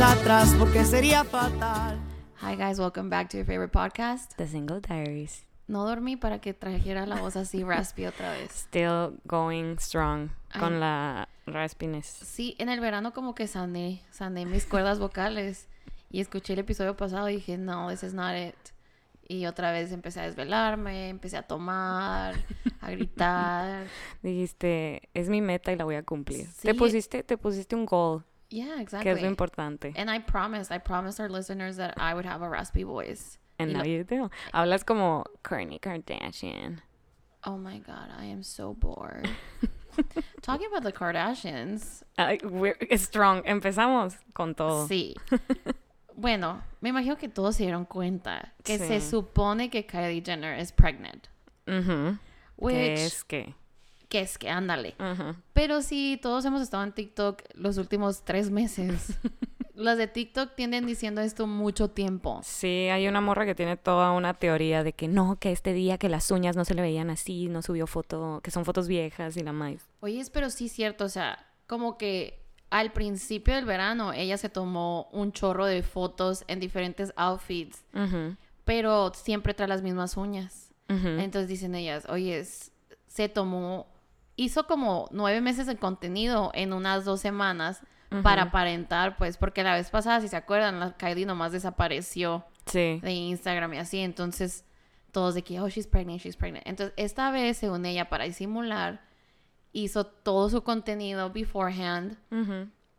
atrás porque sería fatal. Hi guys, welcome back to your favorite podcast. The Single Diaries. No dormí para que trajera la voz así raspy otra vez. Still going strong Ay. con la raspiness. Sí, en el verano como que sané, sané mis cuerdas vocales y escuché el episodio pasado y dije, no, this is not it. Y otra vez empecé a desvelarme, empecé a tomar, a gritar. Dijiste, es mi meta y la voy a cumplir. Sí. Te pusiste, te pusiste un goal, Yeah, exactly. que es lo importante. And I promised, I promised our listeners that I would have a raspy voice. And y now you do. Hablas como Kourtney Kardashian. Oh my god, I am so bored. Talking about the Kardashians. We're strong. Empezamos con todo. Sí. Bueno, me imagino que todos se dieron cuenta que se supone que Kylie Jenner es pregnant. Which, ¿Qué es que? Que es que, ándale. Pero sí, todos hemos estado en TikTok los últimos tres meses. Las de TikTok tienden diciendo esto mucho tiempo. Sí, hay una morra que tiene toda una teoría de que no, que este día que las uñas no se le veían así, no subió foto, que son fotos viejas y la más. Oye, pero sí es cierto, o sea, como que al principio del verano ella se tomó un chorro de fotos en diferentes outfits, pero siempre trae las mismas uñas. Entonces dicen ellas, oye, se tomó, hizo como nueve meses de contenido en unas dos semanas para aparentar, pues, porque la vez pasada, si se acuerdan, la Kylie nomás desapareció Sí. de Instagram y así, entonces todos de que, oh, she's pregnant, she's pregnant. Entonces, esta vez, según ella, para disimular, hizo todo su contenido beforehand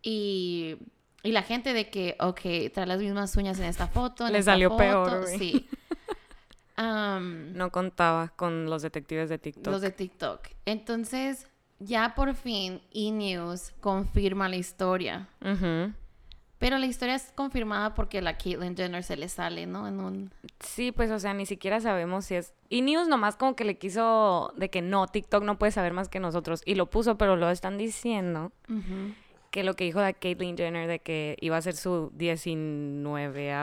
y, y la gente de que, ok, trae las mismas uñas en esta foto. en Le esta salió foto", peor. Sí. No contaba con los detectives de TikTok. los de TikTok. Entonces, ya por fin, E! confirma la historia. Pero la historia es confirmada porque la Caitlyn Jenner se le sale, ¿no? En un... Sí, pues, o sea, ni siquiera sabemos si es... Y News nomás como que le quiso de que no, TikTok no puede saber más que nosotros. Y lo puso, pero lo están diciendo Ujú. Que lo que dijo de Caitlyn Jenner de que iba a ser su 19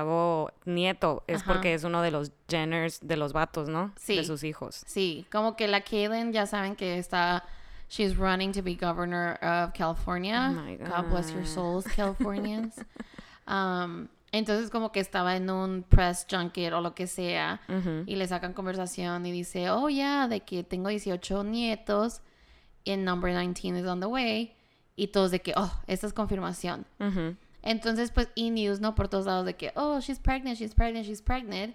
nieto es Ajá. porque es uno de los Jenners de los vatos, ¿no? Sí. De sus hijos. Sí, como que la Caitlyn ya saben que está... She's running to be governor of California. Oh my God bless your souls, Californians. um, entonces como que estaba en un press junket o lo que sea y le sacan conversación y dice, oh yeah, de que tengo 18 nietos y number 19 is on the way. Y todos de que, oh, esta es confirmación. Ujú. Entonces, pues, E-News, ¿no? Por todos lados de que, oh, she's pregnant, she's pregnant, she's pregnant.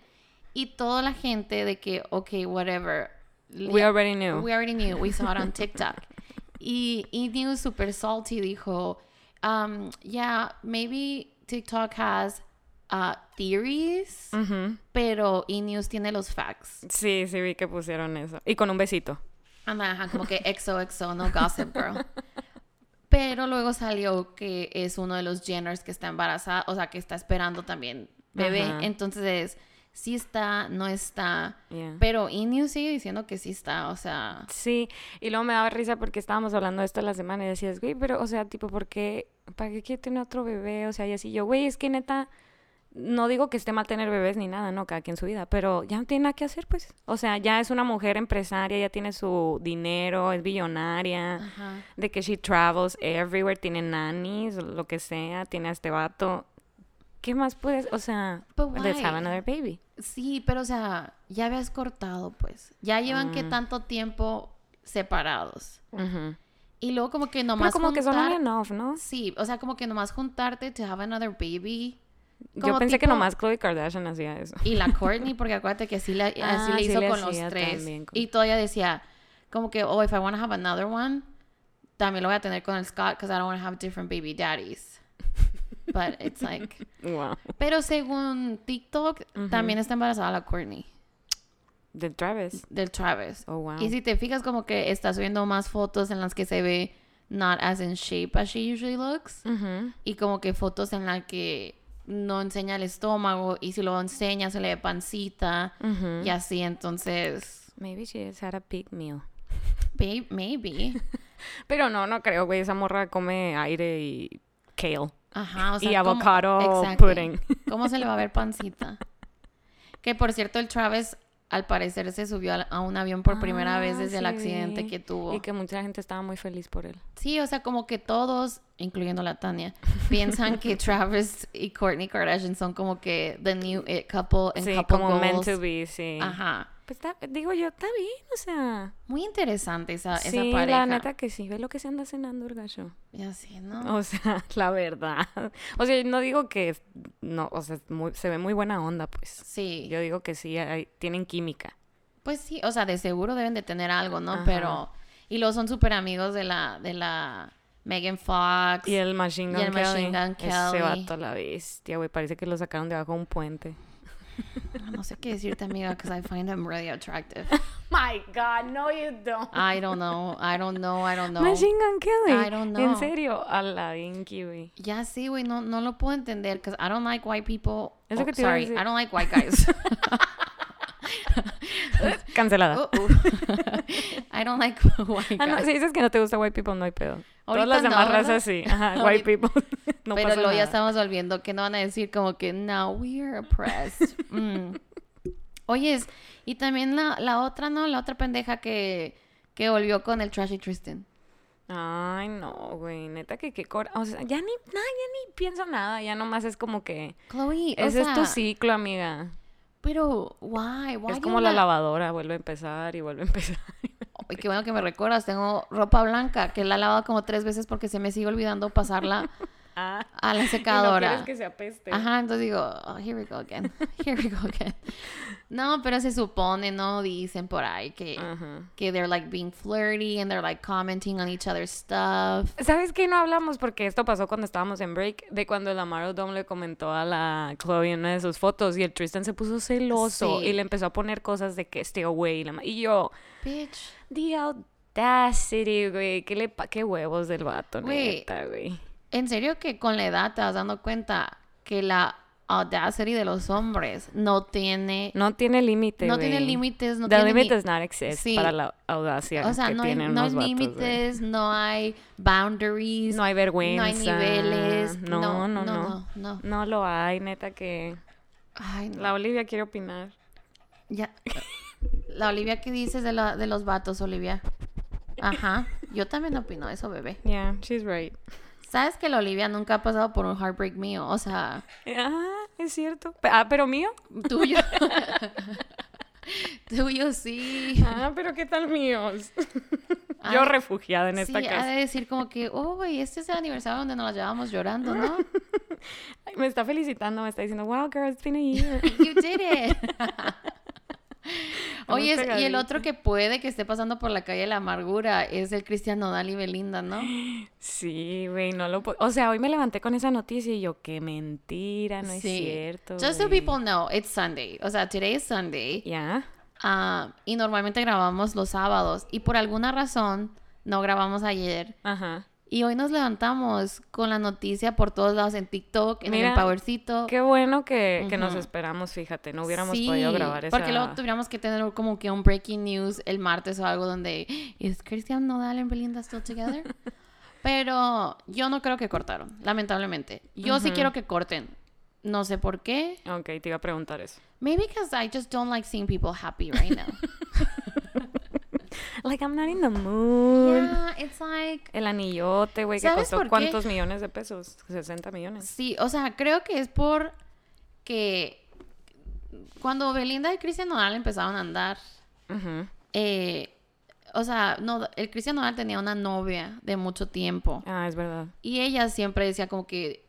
Y toda la gente de que, ok, whatever. We already knew. We already knew. We saw it on TikTok. y E-News super salty dijo, um, yeah, maybe TikTok has uh, theories, Ujú. pero E-News tiene los facts. Sí, sí vi que pusieron eso. Y con un besito. Ajá, como que XOXO, no Gossip Girl. Pero luego salió que es uno de los Jenners que está embarazada, o sea, que está esperando también bebé. Ajá. Entonces, sí está, no está. Yeah. Pero E-News sigue diciendo que sí está, o sea, Sí, y luego me daba risa porque estábamos hablando de esto la semana y decías, güey, pero, o sea, tipo, ¿por qué? ¿Para qué quiere tener otro bebé? O sea, y así yo, güey, es que neta, no digo que esté mal tener bebés ni nada, no, cada quien su vida, pero ya no tiene nada que hacer, pues. O sea, ya es una mujer empresaria, ya tiene su dinero, es billonaria, ajá. de que she travels everywhere, tiene nannies, lo que sea, tiene a este vato. ¿Qué más puedes? O sea, let's have another baby. Sí, pero o sea, ya habías cortado, pues. Ya llevan que Mm. tanto tiempo separados. Y luego como que Pero nomás como que son enough, ¿no? Sí, o sea, como que nomás juntarte to have another baby. Yo pensé que nomás Khloe Kardashian hacía eso. Y la Courtney, porque acuérdate que así, la, así Ah, le sí hizo le con los tres. también Y todavía decía, como que, oh, if I want to have another one, también lo voy a tener con el Scott, because I don't want to have different baby daddies. But it's like... Wow. Pero según TikTok, también está embarazada la Courtney, De Travis. del Travis. Oh, wow. Y si te fijas, como que está subiendo más fotos en las que se ve not as in shape as she usually looks. Y como que fotos en las que no enseña el estómago y si lo enseña se le ve pancita y así. Entonces, Maybe she has had a big meal. babe, maybe. Pero no, no creo, güey. Esa morra come aire y kale. Ajá, o sea, y ¿cómo- avocado Exactly. pudding. ¿Cómo se le va a ver pancita? Que por cierto, el Travis al parecer se subió a, un avión por primera Ah, vez desde el accidente que tuvo. Y que mucha gente estaba muy feliz por él. Sí, o sea, como que todos incluyendo la Tania, piensan que Travis y Kourtney Kardashian son como que the new it couple en Sí, couple como meant to be, sí. Ajá. Pues está- digo yo, está bien, o sea. Muy interesante esa, esa sí, pareja. la neta que sí, ve lo que se anda cenando el gacho. Ya sí, ¿no? O sea, la verdad. O sea, no digo que no, o sea, muy- se ve muy buena onda, pues. Sí. Yo digo que sí, hay- tienen química. Pues sí, o sea, de seguro deben de tener algo, ¿no? Ajá. Pero... Y luego son súper amigos de la... De la Megan Fox. Y el Machine Y Gun el Kelly. Machine Gun Ese Kelly. vato, la bestia, güey. Parece que lo sacaron debajo de un puente. No sé qué decirte, amiga, because I find him really attractive. My God, no you don't. I don't know, I don't know, I don't know. Machine Gun Kelly. I don't En know. serio, a la Vinky, güey. Ya sí, güey, no, no lo puedo entender, because I don't like white people. Oh, que te sorry. I don't like white guys. Cancelada. Uh, uh. I don't like white Ah, no, guys. si dices que no te gusta white people, no hay pedo. Todas Ahorita las demás razas sí. Ajá, white people. no Pero luego ya estamos volviendo que no van a decir como que no, we are oppressed. Mm. Oyes, y también la, la otra, ¿no? La otra pendeja que, que volvió con el Trashy Tristan. Ay, no, güey. Neta que qué cora. O sea, ya ni, nada, ya ni pienso nada. Ya nomás es como que. Chloe, o Ese es tu ciclo, amiga. Pero, why? Why Es como la lavadora, vuelve a empezar y vuelve a empezar. Ay, qué bueno que me recuerdas. Tengo ropa blanca que la he lavado como tres veces porque se me sigue olvidando pasarla A la y no secadora. quieres que se apeste. Ajá, entonces digo, oh, here we go again. Here we go again. No, pero se supone, ¿no? Dicen por ahí que, que they're like being flirty and they're like commenting on each other's stuff. ¿Sabes qué? No hablamos porque esto pasó cuando estábamos en break, de cuando la Maro Dom le comentó a la Chloe en una de sus fotos y el Tristan se puso celoso Sí. y le empezó a poner cosas de que stay away. y la ma- Y yo, Bitch. the audacity, güey. ¿Qué, le pa- qué huevos del vato, Güey. En serio que con la edad te vas dando cuenta que la audacity de los hombres no tiene... No tiene límite, No tiene límites, no The tiene... limit does not exist Sí. para la audacia O sea, que no hay, no hay límites, no hay boundaries, No hay vergüenza. no hay niveles. No, no, no. No, no. no. No lo hay, neta que... Ay, no. La Olivia quiere opinar. Ya. La Olivia, ¿qué dices de, la, de los vatos, Olivia? Ajá. Yo también opino eso, bebé. Yeah, she's right. ¿Sabes que la Olivia nunca ha pasado por un heartbreak mío? O sea, Ah, es cierto. Ah, pero mío. tuyo. tuyo sí. Ah, pero ¿qué tal míos? Yo Ay, refugiada en esta sí, ha casa. de decir como que, oh, este es el aniversario donde nos la llevábamos llorando, ¿no? Ay, Me está felicitando, me está diciendo, wow, girl, it's been a year. You did it. Oye, y el otro que puede que esté pasando por la calle de la amargura es el Cristian Nodal y Belinda, ¿no? Sí, güey, no lo puedo. O sea, hoy me levanté con esa noticia y yo, qué mentira, no es cierto. Just so güey". people know, it's Sunday. O sea, today is Sunday. Ya. Ah, y normalmente grabamos los sábados. Y por alguna razón no grabamos ayer. Ajá. Y hoy nos levantamos con la noticia por todos lados en TikTok, en Mira, el Powercito. Qué bueno que, que nos esperamos, fíjate, no hubiéramos Sí, podido grabar esa... Porque luego tuviéramos que tener como que un breaking news el martes o algo donde ¿Es Cristian Nodal and Belinda still together? Pero yo no creo que cortaron, lamentablemente. Yo sí quiero que corten. No sé por qué. Ok, te iba a preguntar eso. Maybe because I just don't like seeing people happy right now. Like, I'm not in the mood. yeah, it's like El anillote, güey, que ¿Sabes costó cuántos millones de pesos? 60 millones. Sí, o sea, creo que es por que cuando Belinda y Cristian Nodal empezaron a andar, eh, o sea, no, el Cristian Nodal tenía una novia de mucho tiempo Ah, es verdad. y ella siempre decía como que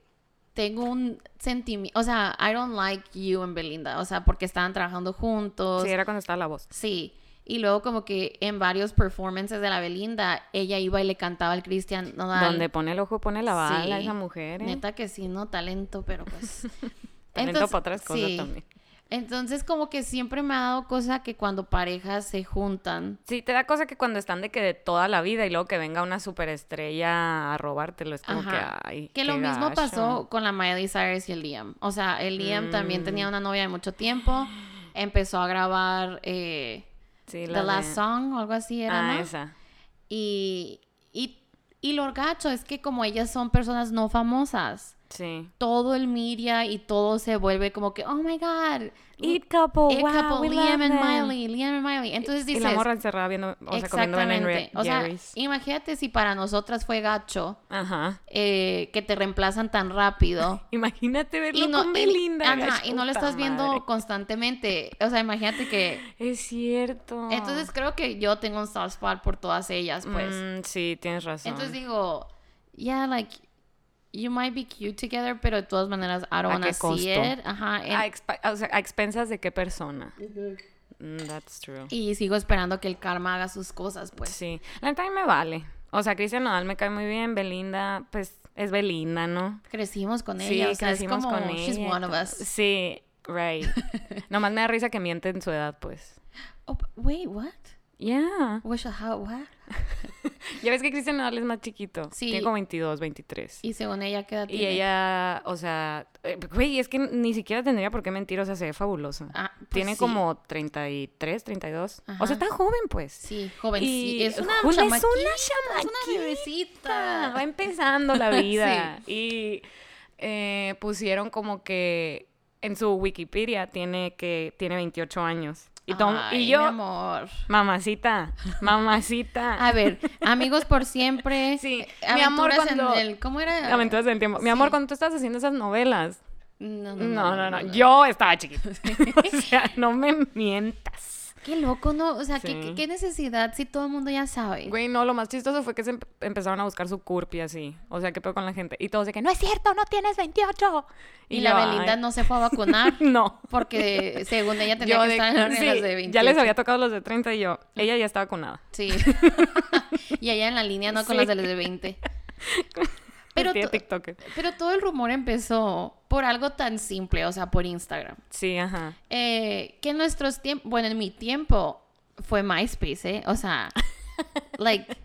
tengo un sentimiento, o sea, I don't like you en Belinda, o sea, porque estaban trabajando juntos. Sí, era cuando estaba la voz. Sí. Y luego como que en varios performances de la Belinda, ella iba y le cantaba al Cristian Nodal. Donde pone el ojo, pone la bala Sí. esa mujer, ¿eh? Neta que sí, no talento, pero pues. Talento Entonces, para otras cosas sí. también. Entonces, como que siempre me ha dado cosa que cuando parejas se juntan. Sí, te da cosa que cuando están de que de toda la vida y luego que venga una superestrella a robártelo, es como Ajá. que, ay, Que lo mismo pasó con la Miley Cyrus y el Liam. O sea, el Liam también Mm. tenía una novia de mucho tiempo. Empezó a grabar eh, Sí, The la Last de- Song o algo así era, Ah, ¿no? esa. Y, y, y lo gacho es que como ellas son personas no famosas, Sí. todo el media y todo se vuelve como que, oh my god, It couple, It wow, couple, we Liam love and them. Miley, Liam and Miley. Entonces Y dices, la morra encerrada viendo, o sea, comiendo exactamente. O sea, imagínate si para nosotras fue gacho Ajá. eh, que te reemplazan tan rápido. Imagínate verlo Y no, con y- ajá, y no lo estás viendo madre. constantemente. O sea, imagínate que. Es cierto. Entonces creo que yo tengo un soft spot por todas ellas, pues. Mm, sí, tienes razón. Entonces digo, yeah, like, you might be cute together, pero de todas maneras, I don't ¿A wanna qué see it. Ajá. a, o sea, a expensas de qué persona. Mm, that's true. y sigo esperando que el karma haga sus cosas, pues. Sí. La neta me vale. O sea, Cristian Nodal me cae muy bien. Belinda, pues, es Belinda, ¿no? Crecimos con Sí, ella, o sea, es crecimos como, con she's ella. one of us. Sí, right. Nomás me da risa que miente en su edad, pues. Oh, wait, what? Yeah. Wish what? Ya ves que Cristian Nodal es más chiquito. Sí. Tiene como 22, 23. Y según ella, ¿qué edad Y tiene? ella, o sea, eh, güey, es que ni siquiera tendría por qué mentir, o sea, se ve fabulosa. Ah, pues Tiene sí. como 33, 32. O Ajá. sea, está joven, pues. Sí, joven, Y sí. Es una chamaquita. es una una bebecita. Va empezando la vida. Y eh, pusieron como que en su Wikipedia tiene que tiene 28 años. Y, yo, mi amor. mamacita, mamacita. A ver, amigos por siempre. Sí, eh, mi amor, aventuras cuando- en el, ¿Cómo era? Aventuras del tiempo. Mi amor, cuando tú estabas haciendo esas novelas. No, No, no, no. Yo estaba chiquita. o sea, no me mientas. Qué loco, ¿no? O sea, ¿qué, Sí. qué, qué necesidad si todo el mundo ya sabe? Güey, no, lo más chistoso fue que se empe- empezaron a buscar su curp y así. O sea, ¿qué pedo con la gente? Y todos de que no es cierto, no tienes 28. y la yo, Belinda "Ay". no se fue a vacunar No. porque según ella tenía Yo que de- estar en las sí, reglas de 28. ya les había tocado los de 30 y yo, ella ya estaba con nada. Sí. y ella en la línea, no con Sí. las de los de 20. Pero, to- pero todo el rumor empezó por algo tan simple, o sea, por Instagram. Sí, ajá. Eh, que en nuestros tiempos, bueno, en mi tiempo fue MySpace, ¿eh? O sea, like,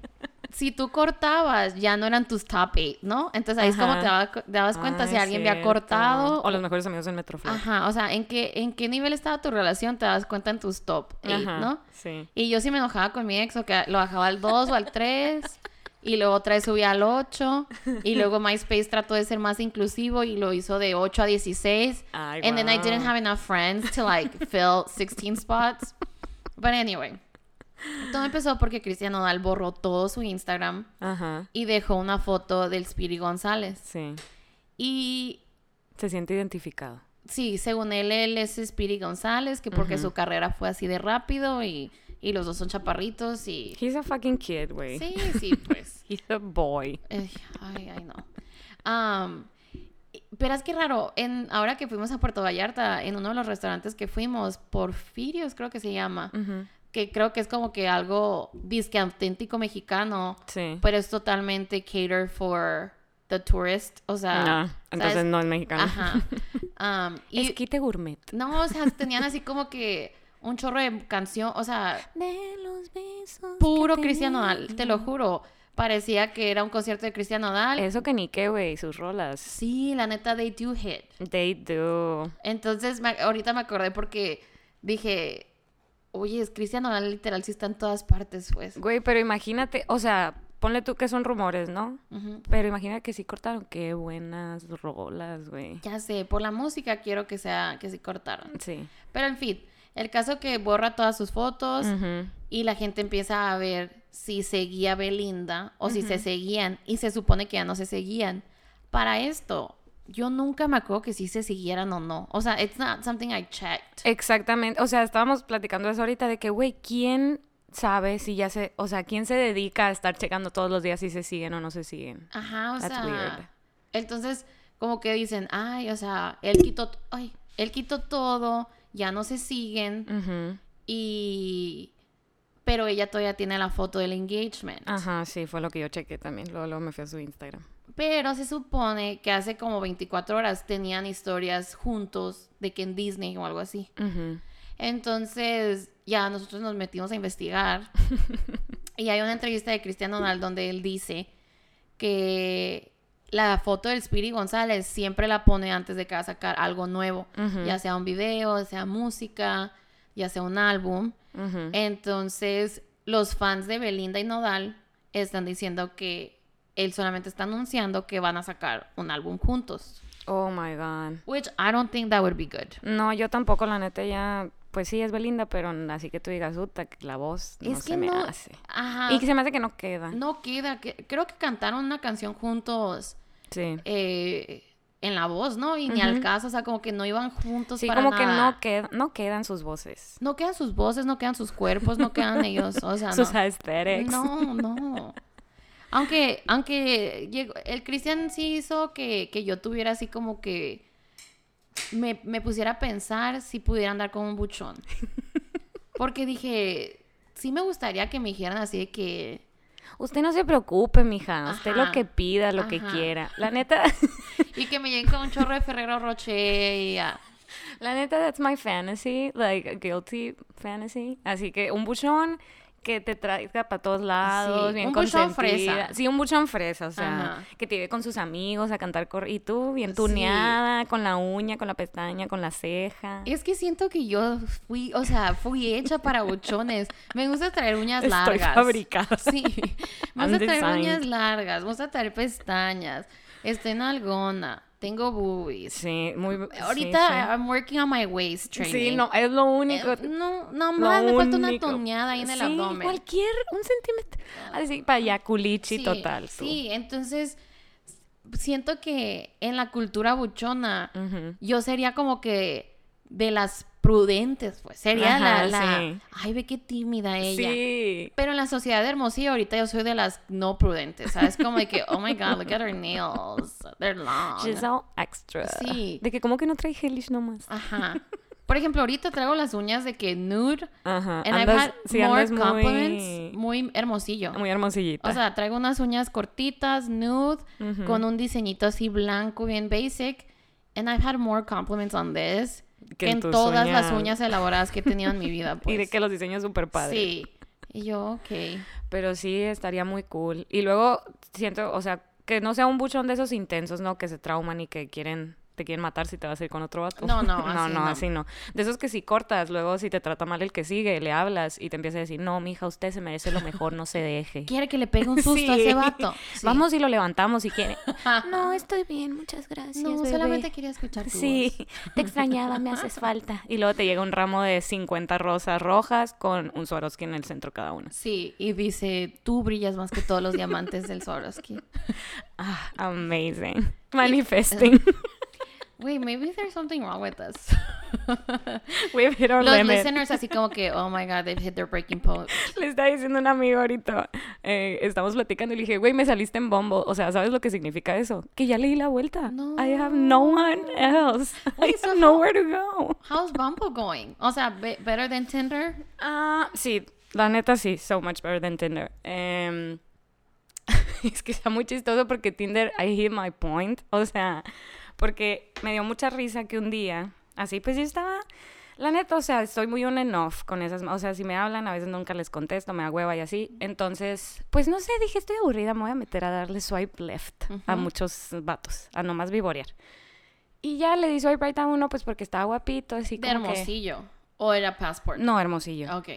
si tú cortabas, ya no eran tus top 8, ¿no? Entonces ahí es como te, daba- te dabas cuenta si alguien había cortado. O los mejores amigos en Metroflor. Ajá, o sea, ¿en qué, en qué nivel estaba tu relación, te das cuenta en tus top 8, Ajá, ¿no? Sí. Y yo sí me enojaba con mi ex, o que lo bajaba al 2 o al 3, y luego otra vez subía al 8, y luego MySpace trató de ser más inclusivo y lo hizo de 8 a 16. Ay, and then I didn't have enough friends to like fill 16 spots. But anyway, todo empezó porque Cristian Nodal borró todo su Instagram Ajá. y dejó una foto del Speedy González. Sí. Y Se siente identificado. sí, según él, él es Speedy González, que porque su carrera fue así de rápido y, y los dos son chaparritos y... He's a fucking kid, güey. Sí, sí, pues. He's a boy. Ay, ay, no. Pero es que raro, en, ahora que fuimos a Puerto Vallarta, en uno de los restaurantes que fuimos, Porfirios creo que se llama, que creo que es como que algo disque auténtico mexicano, Sí. pero es totalmente cater for the tourist, o sea... No, entonces ¿sabes? no es mexicano. Ajá. Am, y, Esquite gourmet. no, o sea, tenían así como que un chorro de canción, o sea, De los besos. puro que Cristian Nodal, te lo juro. Parecía que era un concierto de Cristian Nodal. Eso que ni qué, güey, sus rolas. Sí, la neta, they do hit. They do. Entonces, me- ahorita me acordé porque dije, oye, es Cristian Nodal literal, sí está en todas partes, pues. Güey, pero imagínate, o sea, ponle tú que son rumores, ¿no? Pero imagina que sí cortaron. Qué buenas rolas, güey. Ya sé, por la música quiero que sea, que sí cortaron. Sí. Pero en fin, el caso que borra todas sus fotos y la gente empieza a ver si seguía Belinda o si se seguían y se supone que ya no se seguían. Para esto, yo nunca me acuerdo que si se siguieran o no. O sea, it's not something I checked. Exactamente. O sea, estábamos platicando eso ahorita de que, güey, ¿quién sabe si ya se. O sea, ¿quién se dedica a estar checando todos los días si se siguen o no se siguen? Ajá, o That's sea. weird. Entonces, como que dicen, ay, o sea, él quitó, ay, él quitó todo, ya no se siguen y pero ella todavía tiene la foto del engagement. Ajá, sí, fue lo que yo chequé también. Luego, luego me fui a su Instagram. Pero se supone que hace como 24 horas tenían historias juntos de que en Disney o algo así. Entonces, ya nosotros nos metimos a investigar. y hay una entrevista de Cristiano Ronaldo donde él dice que la foto del Speedy González siempre la pone antes de que va a sacar algo nuevo, ya sea un video, ya sea música, ya sea un álbum. Entonces, los fans de Belinda y Nodal están diciendo que él solamente está anunciando que van a sacar un álbum juntos. Oh my god. Which I don't think that would be good. No, yo tampoco, la neta, ya. Pues sí, es Belinda, pero así que tú digas, que la voz no Es se que me no- hace. Ajá. Y que se me hace que no queda. No queda. Que, creo que cantaron una canción juntos Sí. eh, en la voz, ¿no? Y ni al caso, o sea, como que no iban juntos Sí, para como que no, queda, no quedan sus voces. No quedan sus voces, no quedan sus cuerpos, no quedan ellos, o sea, sus no. aesthetics. No, no. Aunque, aunque llegó, el Cristian sí hizo que, que yo tuviera así como que me, me pusiera a pensar si pudiera andar con un buchón. Porque dije, sí me gustaría que me dijeran así de que, Usted no se preocupe, mija. Usted lo que pida, lo que quiera. La neta, y que me lleguen con un chorro de Ferrero Rocher y ya. la neta, that's my fantasy. Like, a guilty fantasy. Así que un buchón que te traiga para todos lados, Sí, bien un buchón fresa. Sí, un buchón fresa, o sea, Ajá. que te lleve con sus amigos a cantar cor y tú bien Sí. tuneada, con la uña, con la pestaña, con la ceja. Es que siento que yo fui, o sea, fui hecha para buchones. Me gusta traer uñas Estoy largas. fabricada. Sí. Me gusta traer uñas largas, me gusta traer pestañas. Estoy en algona, tengo boobies. Sí, muy Ahorita sí. I'm working on my waist training. Sí, no, es lo único. Eh, no, más, me falta una toneada ahí en el Sí, abdomen. cualquier, un centímetro. Así, para allá, culichi total. tú. Sí, entonces siento que en la cultura buchona yo sería como que de las prudentes, pues. Sería la, Ajá, la- sí. Ay, ve qué tímida ella. Sí. Pero en la sociedad de Hermosillo ahorita yo soy de las no prudentes, ¿sabes? Como de que, oh my god, look at her nails, they're long. She's all extra. Sí. De que como que no trae gelish nomás. Ajá. Por ejemplo, ahorita traigo las uñas de que nude, Ajá. and I've Andas- had sí, more muy- compliments, muy hermosillo. Muy hermosillita. O sea, traigo unas uñas cortitas, nude, con un diseñito así blanco, bien basic. And I've had more compliments on this que, en todas las uñas. uñas elaboradas que he tenido en mi vida. Pues. Y de que los diseños súper padres. Sí. Y yo, ok. Pero sí, estaría muy cool. Y luego siento, o sea, que no sea un buchón de esos intensos, ¿no? Que se trauman y que quieren, te quieren matar si te vas a ir con otro vato. No, no, no, así no, no. así no. De esos que si cortas, luego si te trata mal el que sigue, le hablas y te empieza a decir, no, mija, usted se merece lo mejor, no se deje. Quiere que le pegue un susto a ese vato. Sí. Vamos y lo levantamos si quiere. no, estoy bien, muchas gracias. No, bebé. solamente quería escuchar tu Sí, voz. te extrañaba, me haces falta. Y luego te llega un ramo de 50 rosas rojas con un Swarovski en el centro cada una. Sí, y dice, tú brillas más que todos los diamantes del Swarovski. Ah, amazing. Manifesting. Wait, maybe there's something wrong with us. We've hit our Los limit. listeners así como que, oh my god, they've hit their breaking point. Le está diciendo un amigo ahorita, eh, estamos platicando y le dije, güey, me saliste en bombo. O sea, ¿sabes lo que significa eso? Que ya le di la vuelta. I have no one else. I so have nowhere to go. How's Bumble going? O sea, be- better than Tinder? Ah, sí, la neta sí, so much better than Tinder. Em, es que está muy chistoso porque Tinder, I hit my point. O sea, porque me dio mucha risa que un día, así pues yo estaba, la neta, o sea, estoy muy on and off con esas, o sea, si me hablan, a veces nunca les contesto, me da hueva y así. Entonces, pues no sé, dije, estoy aburrida, me voy a meter a darle swipe left a muchos vatos, a nomás vivorear. Y ya le di swipe right a uno, pues porque estaba guapito, así De como que... Hermosillo. ¿O era Passport? No, hermosillo. Ok,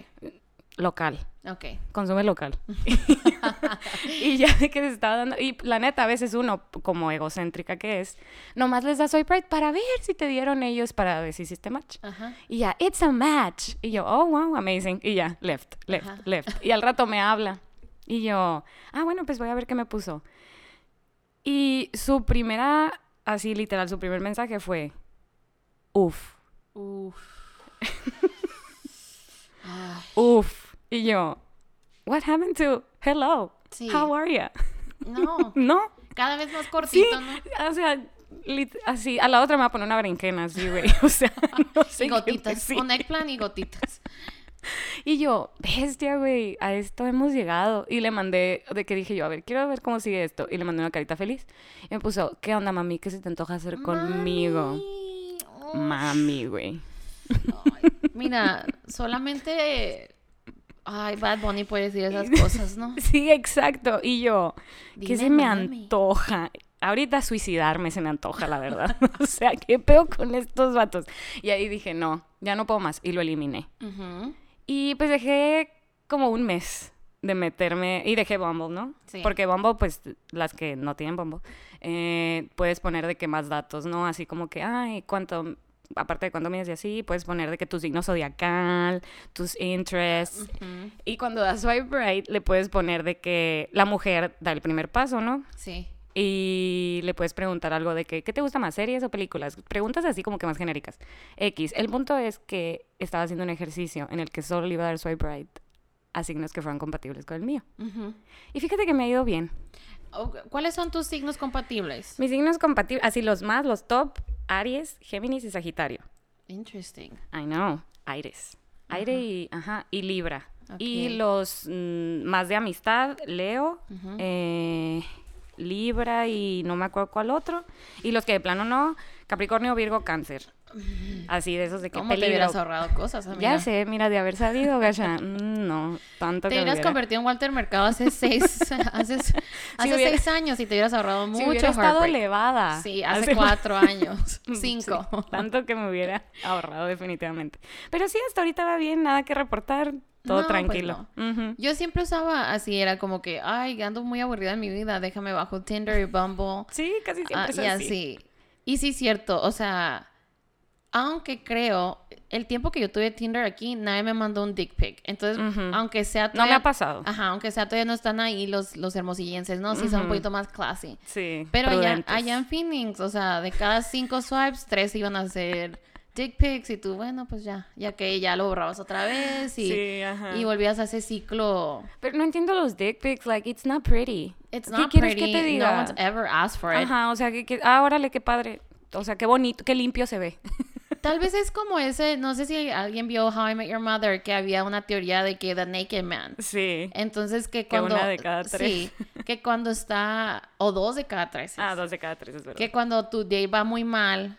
Local. ok. Consume local. y ya de que se estaba dando. Y la neta, a veces uno, como egocéntrica que es, nomás les da swipe right para ver si te dieron ellos para ver si hiciste match. Ajá. Y ya, it's a match. Y yo, oh, wow, amazing. Y ya, left, left, Ajá. left. Y al rato me habla. Y yo, ah, bueno, pues voy a ver qué me puso. Y su primera, así literal, su primer mensaje fue, uff, Uf. Ay, uff. Y yo, what happened to hello? Sí. How are you? no, ¿No? cada vez más Sí, cortito, ¿no? o sea, así, a la otra me va a poner una berenjena, así, güey. O sea, no sé. Y gotitas, un eggplant y gotitas. Y yo, bestia, güey, a esto hemos llegado. Y le mandé, de que dije yo, a ver, quiero ver cómo sigue esto. Y le mandé una carita feliz. Y me puso, ¿qué onda, mami? ¿Qué se te antoja hacer conmigo? Mami. Güey. Mira, solamente. Ay, Bad Bunny puede decir esas cosas, ¿no? Sí, exacto. Y yo, ¿qué se me mami. antoja? Ahorita suicidarme se me antoja, la verdad. o sea, ¿qué peo con estos vatos? Y ahí dije, no, ya no puedo más. Y lo eliminé. Y pues dejé como un mes de meterme, y dejé Bumble, ¿no? Sí. Porque Bumble, pues, las que no tienen Bumble, eh, puedes poner de que más datos, ¿no? Así como que, ay, cuánto, aparte de cuánto mides y así, puedes poner de que tu signo zodiacal, tus interests. Y cuando das swipe right, le puedes poner de que la mujer da el primer paso, ¿no? Sí. Y le puedes preguntar algo de que, ¿qué te gusta más, series o películas? Preguntas así como que más genéricas. X. El punto es que estaba haciendo un ejercicio en el que solo le iba a dar swipe right a signos que fueran compatibles con el mío. Y fíjate que me ha ido bien. ¿Cuáles son tus signos compatibles? Mis signos compatibles, así los más, los top, Aries, Géminis y Sagitario. Interesting. I know, Aires. Aire y, ajá, y Libra. Y los mm, más de amistad, Leo, eh, Libra y no me acuerdo cuál otro. Y los que de plano no, Capricornio, Virgo, Cáncer. Así de esos de que ¿Cómo te peligro. hubieras ahorrado cosas, amiga? Ya sé, mira, de haber sabido, Gasha. mm, no, tanto Te que hubieras hubiera- convertido en Walter Mercado hace seis, hace, hace hubiera- seis años y te hubieras ahorrado Si mucho hubiera estado elevada. Sí, hace cuatro años. Cinco. Sí, tanto que me hubiera ahorrado definitivamente. Pero sí, hasta ahorita va bien, nada que reportar, todo No, pues tranquilo. Yo siempre usaba así, era como que, ay, ando muy aburrida en mi vida, déjame bajo Tinder y Bumble. Sí, casi siempre Ah, es y así. Y sí, cierto, o sea, aunque creo, el tiempo que yo tuve Tinder aquí, nadie me mandó un dick pic. Entonces, aunque sea No me todavía- ha pasado. Ajá, aunque sea todavía no están ahí los, los hermosillenses, ¿no? Sí son un poquito más classy. Sí, Pero allá, allá en Phoenix, o sea, de cada cinco swipes, tres iban a ser dick pics y tú, bueno, pues ya, ya que ya lo borrabas otra vez y, Sí, y volvías a ese ciclo. Pero no entiendo los dick pics, like, it's not pretty. It's ¿Qué not quieres pretty. que te diga? No one's ever asked for it. Ajá, o sea, que, que ah, órale, qué padre. O sea, qué bonito, qué limpio se ve. Tal vez es como ese, no sé si alguien vio How I Met Your Mother, que había una teoría de que The Naked Man. Sí. Entonces que Que cuando... una de cada tres. Sí, que cuando está... O dos de cada tres. Ah, dos de cada tres, es verdad. Que cuando tu day va muy mal,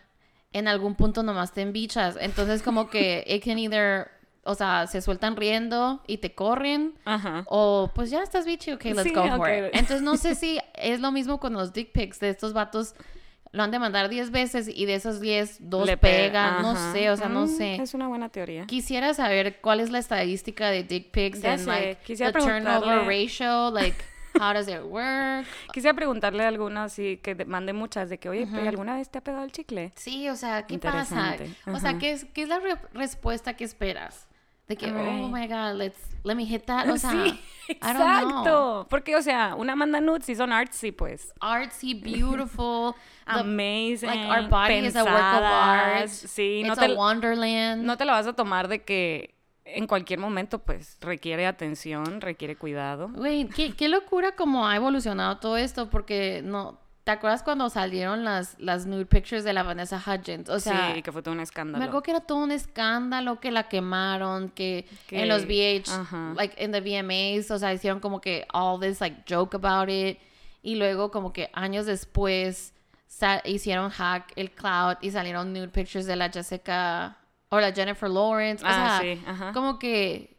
en algún punto nomás te embichas. Entonces como que it can either... O sea, se sueltan riendo y te corren. Ajá. O pues ya estás bichi, ok, let's Sí, go for it. Entonces no sé si es lo mismo con los dick pics de estos vatos. Lo han de mandar 10 veces y de esos 10, dos Le pega, pegan. No ajá. sé, o sea, no Mm, sé. Es una buena teoría. Quisiera saber cuál es la estadística de dick pics sé, like quisiera the turnover preguntarle- ratio, like how does it work? Quisiera preguntarle a alguna así que mande muchas de que, oye, ¿pero ¿alguna vez te ha pegado el chicle? Sí, o sea, ¿qué pasa? Interesante, O sea. ¿qué es, ¿qué es la re- respuesta que esperas? De que, oh my god, let's, let me hit that. O sea, sí, I don't know. exacto. Porque, o sea, una manda nudes y son artsy, pues. Artsy, beautiful. the- Amazing. like our body is a work of art. Sí, no It's te, a wonderland. no te la vas a tomar de que en cualquier momento, pues, requiere atención, requiere cuidado. Güey, qué, qué locura como ha evolucionado todo esto, porque no... ¿Te acuerdas cuando salieron las, las nude pictures de la Vanessa Hudgens? O sea, sí, que fue todo un me escándalo. acuerdo que era todo un escándalo, que la quemaron, que, Que- en los VH, ajá. like in the VMAs, o sea, hicieron como que all this like joke about it, y luego como que años después hicieron hack el cloud y salieron nude pictures de la Jessica o la Jennifer Lawrence, o Ah, sea, sí, ajá. como que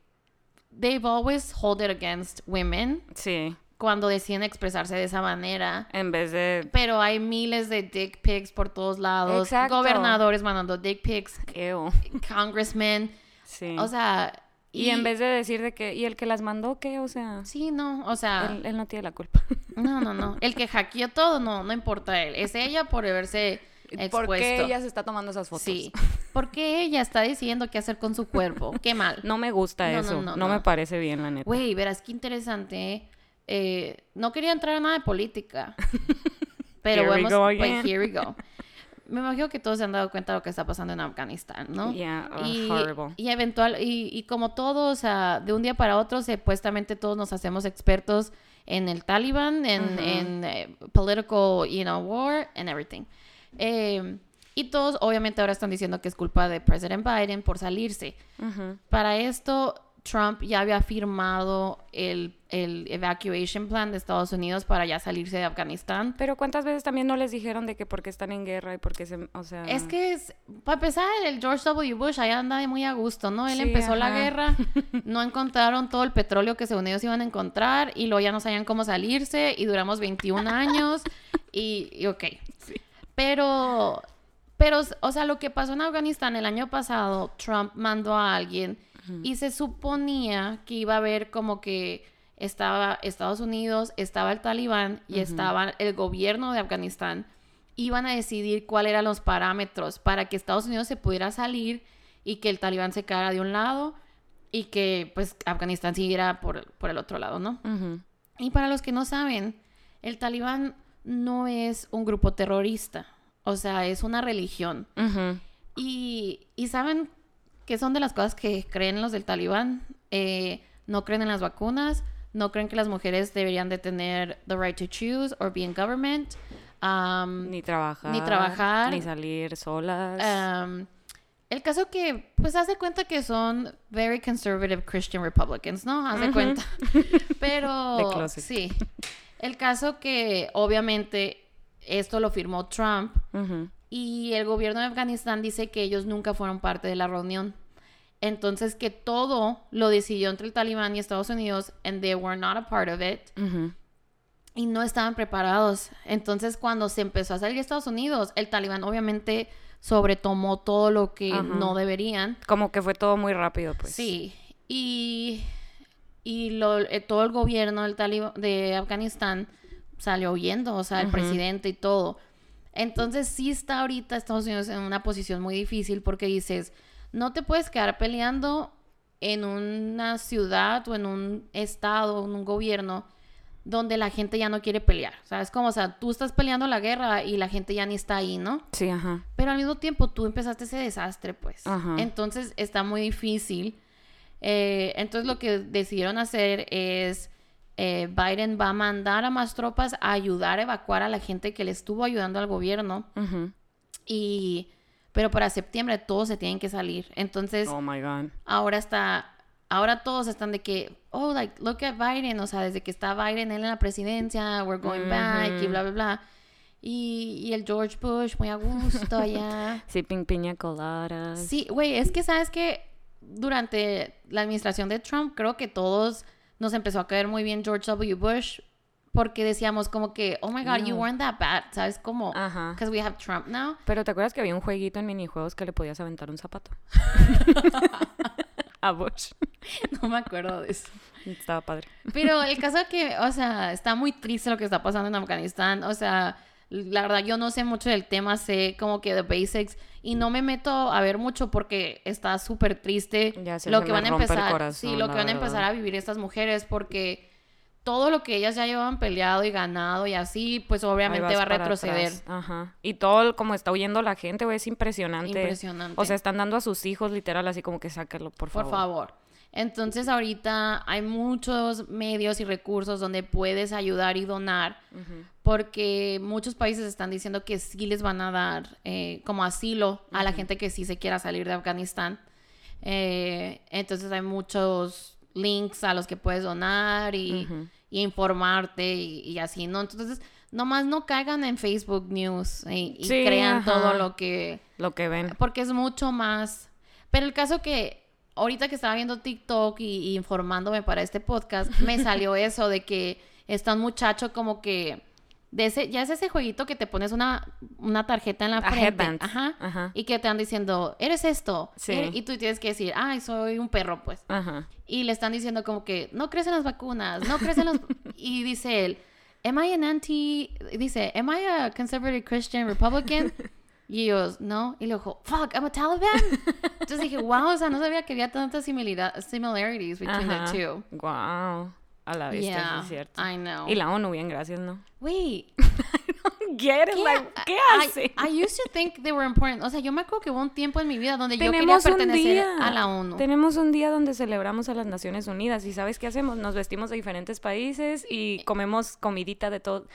they've always hold it against women Sí, cuando deciden expresarse de esa manera. en vez de... Pero hay miles de dick pics por todos lados. Exacto. Gobernadores mandando dick pics. Ew. Congressmen. Sí. O sea. y, en vez de decir de que... ¿Y el que las mandó qué? O sea, Sí, no. O sea. él, él no tiene la culpa. No, no, no. El que hackeó todo, no, no importa él. Es ella por haberse expuesto. ¿Por qué ella se está tomando esas fotos? Sí. Porque ella está decidiendo qué hacer con su cuerpo. Qué mal. No me gusta no, eso. no, No, no. me parece bien, la neta. Güey, verás qué interesante. Eh, no quería entrar en nada de política. Pero Here we vamos, go pues, here we go. Me imagino que todos se han dado cuenta de lo que está pasando en Afganistán, ¿no? Yeah, uh, y, horrible. y eventual, y, y como todos, o sea, de un día para otro, supuestamente todos nos hacemos expertos en el Taliban, en, Ujú. en eh, political, you know, war and everything. Eh, y todos, obviamente, ahora están diciendo que es culpa de President Biden por salirse. Para esto, Trump ya había firmado el, el evacuation plan de Estados Unidos para ya salirse de Afganistán. Pero ¿cuántas veces también no les dijeron de que porque están en guerra y porque se... O sea... Es que, es, para empezar, el George W. Bush allá anda muy a gusto, ¿no? Él Sí, empezó la guerra, no encontraron todo el petróleo que según ellos iban a encontrar y luego ya no sabían cómo salirse y duramos 21 años y, y ok. Pero, pero, o sea, lo que pasó en Afganistán el año pasado, Trump mandó a alguien y se suponía que iba a haber como que estaba Estados Unidos, estaba el Talibán y estaba el gobierno de Afganistán, iban a decidir cuáles eran los parámetros para que Estados Unidos se pudiera salir y que el Talibán se quedara de un lado y que pues Afganistán siguiera por, por el otro lado, ¿no? Y para los que no saben, el Talibán no es un grupo terrorista, o sea, es una religión. Y, y saben que son de las cosas que creen los del Talibán. Eh, no creen en las vacunas, no creen que las mujeres deberían de tener the right to choose or be in government. Um, Ni trabajar. Ni trabajar. Ni salir solas. um, el caso que, pues, hace cuenta que son very conservative Christian Republicans, ¿no? Haz de Ujú. cuenta. Pero, sí. El caso que, obviamente, esto lo firmó Trump y el gobierno de Afganistán dice que ellos nunca fueron parte de la reunión. Entonces que todo lo decidió entre el Talibán y Estados Unidos and they were not a part of it y no estaban preparados. Entonces cuando se empezó a salir de Estados Unidos, el Talibán obviamente sobretomó todo lo que no deberían. Como que fue todo muy rápido, pues. Sí, y, y lo, eh, todo el gobierno del talib- de Afganistán salió huyendo, o sea, el presidente y todo. Entonces sí está ahorita Estados Unidos en una posición muy difícil porque dices, no te puedes quedar peleando en una ciudad o en un estado, en un gobierno donde la gente ya no quiere pelear. ¿Sabes? Como, o sea, tú estás peleando la guerra y la gente ya ni está ahí, ¿no? Sí, ajá. Pero al mismo tiempo tú empezaste ese desastre, pues. Ajá. Entonces está muy difícil. Eh, entonces lo que decidieron hacer es, eh, Biden va a mandar a más tropas a ayudar a evacuar a la gente que le estuvo ayudando al gobierno. Y, pero para septiembre todos se tienen que salir. Entonces Oh my God. ahora está, ahora todos están de que, oh, like, look at Biden, o sea, desde que está Biden él en la presidencia, we're going back y bla, bla, bla. Y, y el George Bush muy a gusto allá. Sí, pin piña coladas. Sí, güey, es que sabes que durante la administración de Trump creo que todos nos empezó a caer muy bien George W. Bush porque decíamos como que, oh my God, you weren't that bad, ¿sabes? Como, because we have Trump now. Pero ¿te acuerdas que había un jueguito en minijuegos que le podías aventar un zapato? a Bush. No me acuerdo de eso. Estaba padre. Pero el caso es que, o sea, está muy triste lo que está pasando en Afganistán. O sea, la verdad yo no sé mucho del tema, sé como que the basics y no me meto a ver mucho porque está súper triste Ya lo que van a empezar, corazón, sí, lo que van a empezar a vivir estas mujeres porque todo lo que ellas ya llevan peleado y ganado y así, pues obviamente va a retroceder. atrás. Ajá. Y todo el- como está huyendo la gente, güey, es impresionante. Impresionante. O sea, están dando a sus hijos literal así como que sáquenlo, por Por favor. favor. Entonces ahorita hay muchos medios y recursos donde puedes ayudar y donar porque muchos países están diciendo que sí les van a dar eh, como asilo a la gente que sí se quiera salir de Afganistán. Eh, entonces hay muchos links a los que puedes donar y, y informarte y, y así, ¿no? Entonces, nomás no caigan en Facebook News y, y Sí, crean ajá. todo lo que... Lo que ven. Porque es mucho más... Pero el caso que ahorita que estaba viendo TikTok y, y informándome para este podcast, me salió eso de que está un muchacho como que... De ese, ya es ese jueguito que te pones una, una tarjeta en la A frente. Ajá. Ajá. Y que te van diciendo, eres esto. Sí. eres-", Y tú tienes que decir, ay, soy un perro, pues. Ajá. Y le están diciendo como que, no crees en las vacunas, no crees en los... y dice él, am I an anti... Dice, am I a conservative Christian Republican? Y ellos, no. Y le dijo, fuck, I'm a Taliban. Entonces dije, wow, o sea, no sabía que había tantas similarities between Ajá. the two. Wow. A la vista, sí Yeah, es cierto. I know. Y la ONU, bien, gracias, ¿no? Wait, Get it, ¿qué, like, ¿qué I- hace? I, used to think they were important. O sea, yo me acuerdo que hubo un tiempo en mi vida donde yo quería pertenecer día. a la ONU. Tenemos un día donde celebramos a las Naciones Unidas y ¿sabes qué hacemos? Nos vestimos de diferentes países y comemos comidita de todo.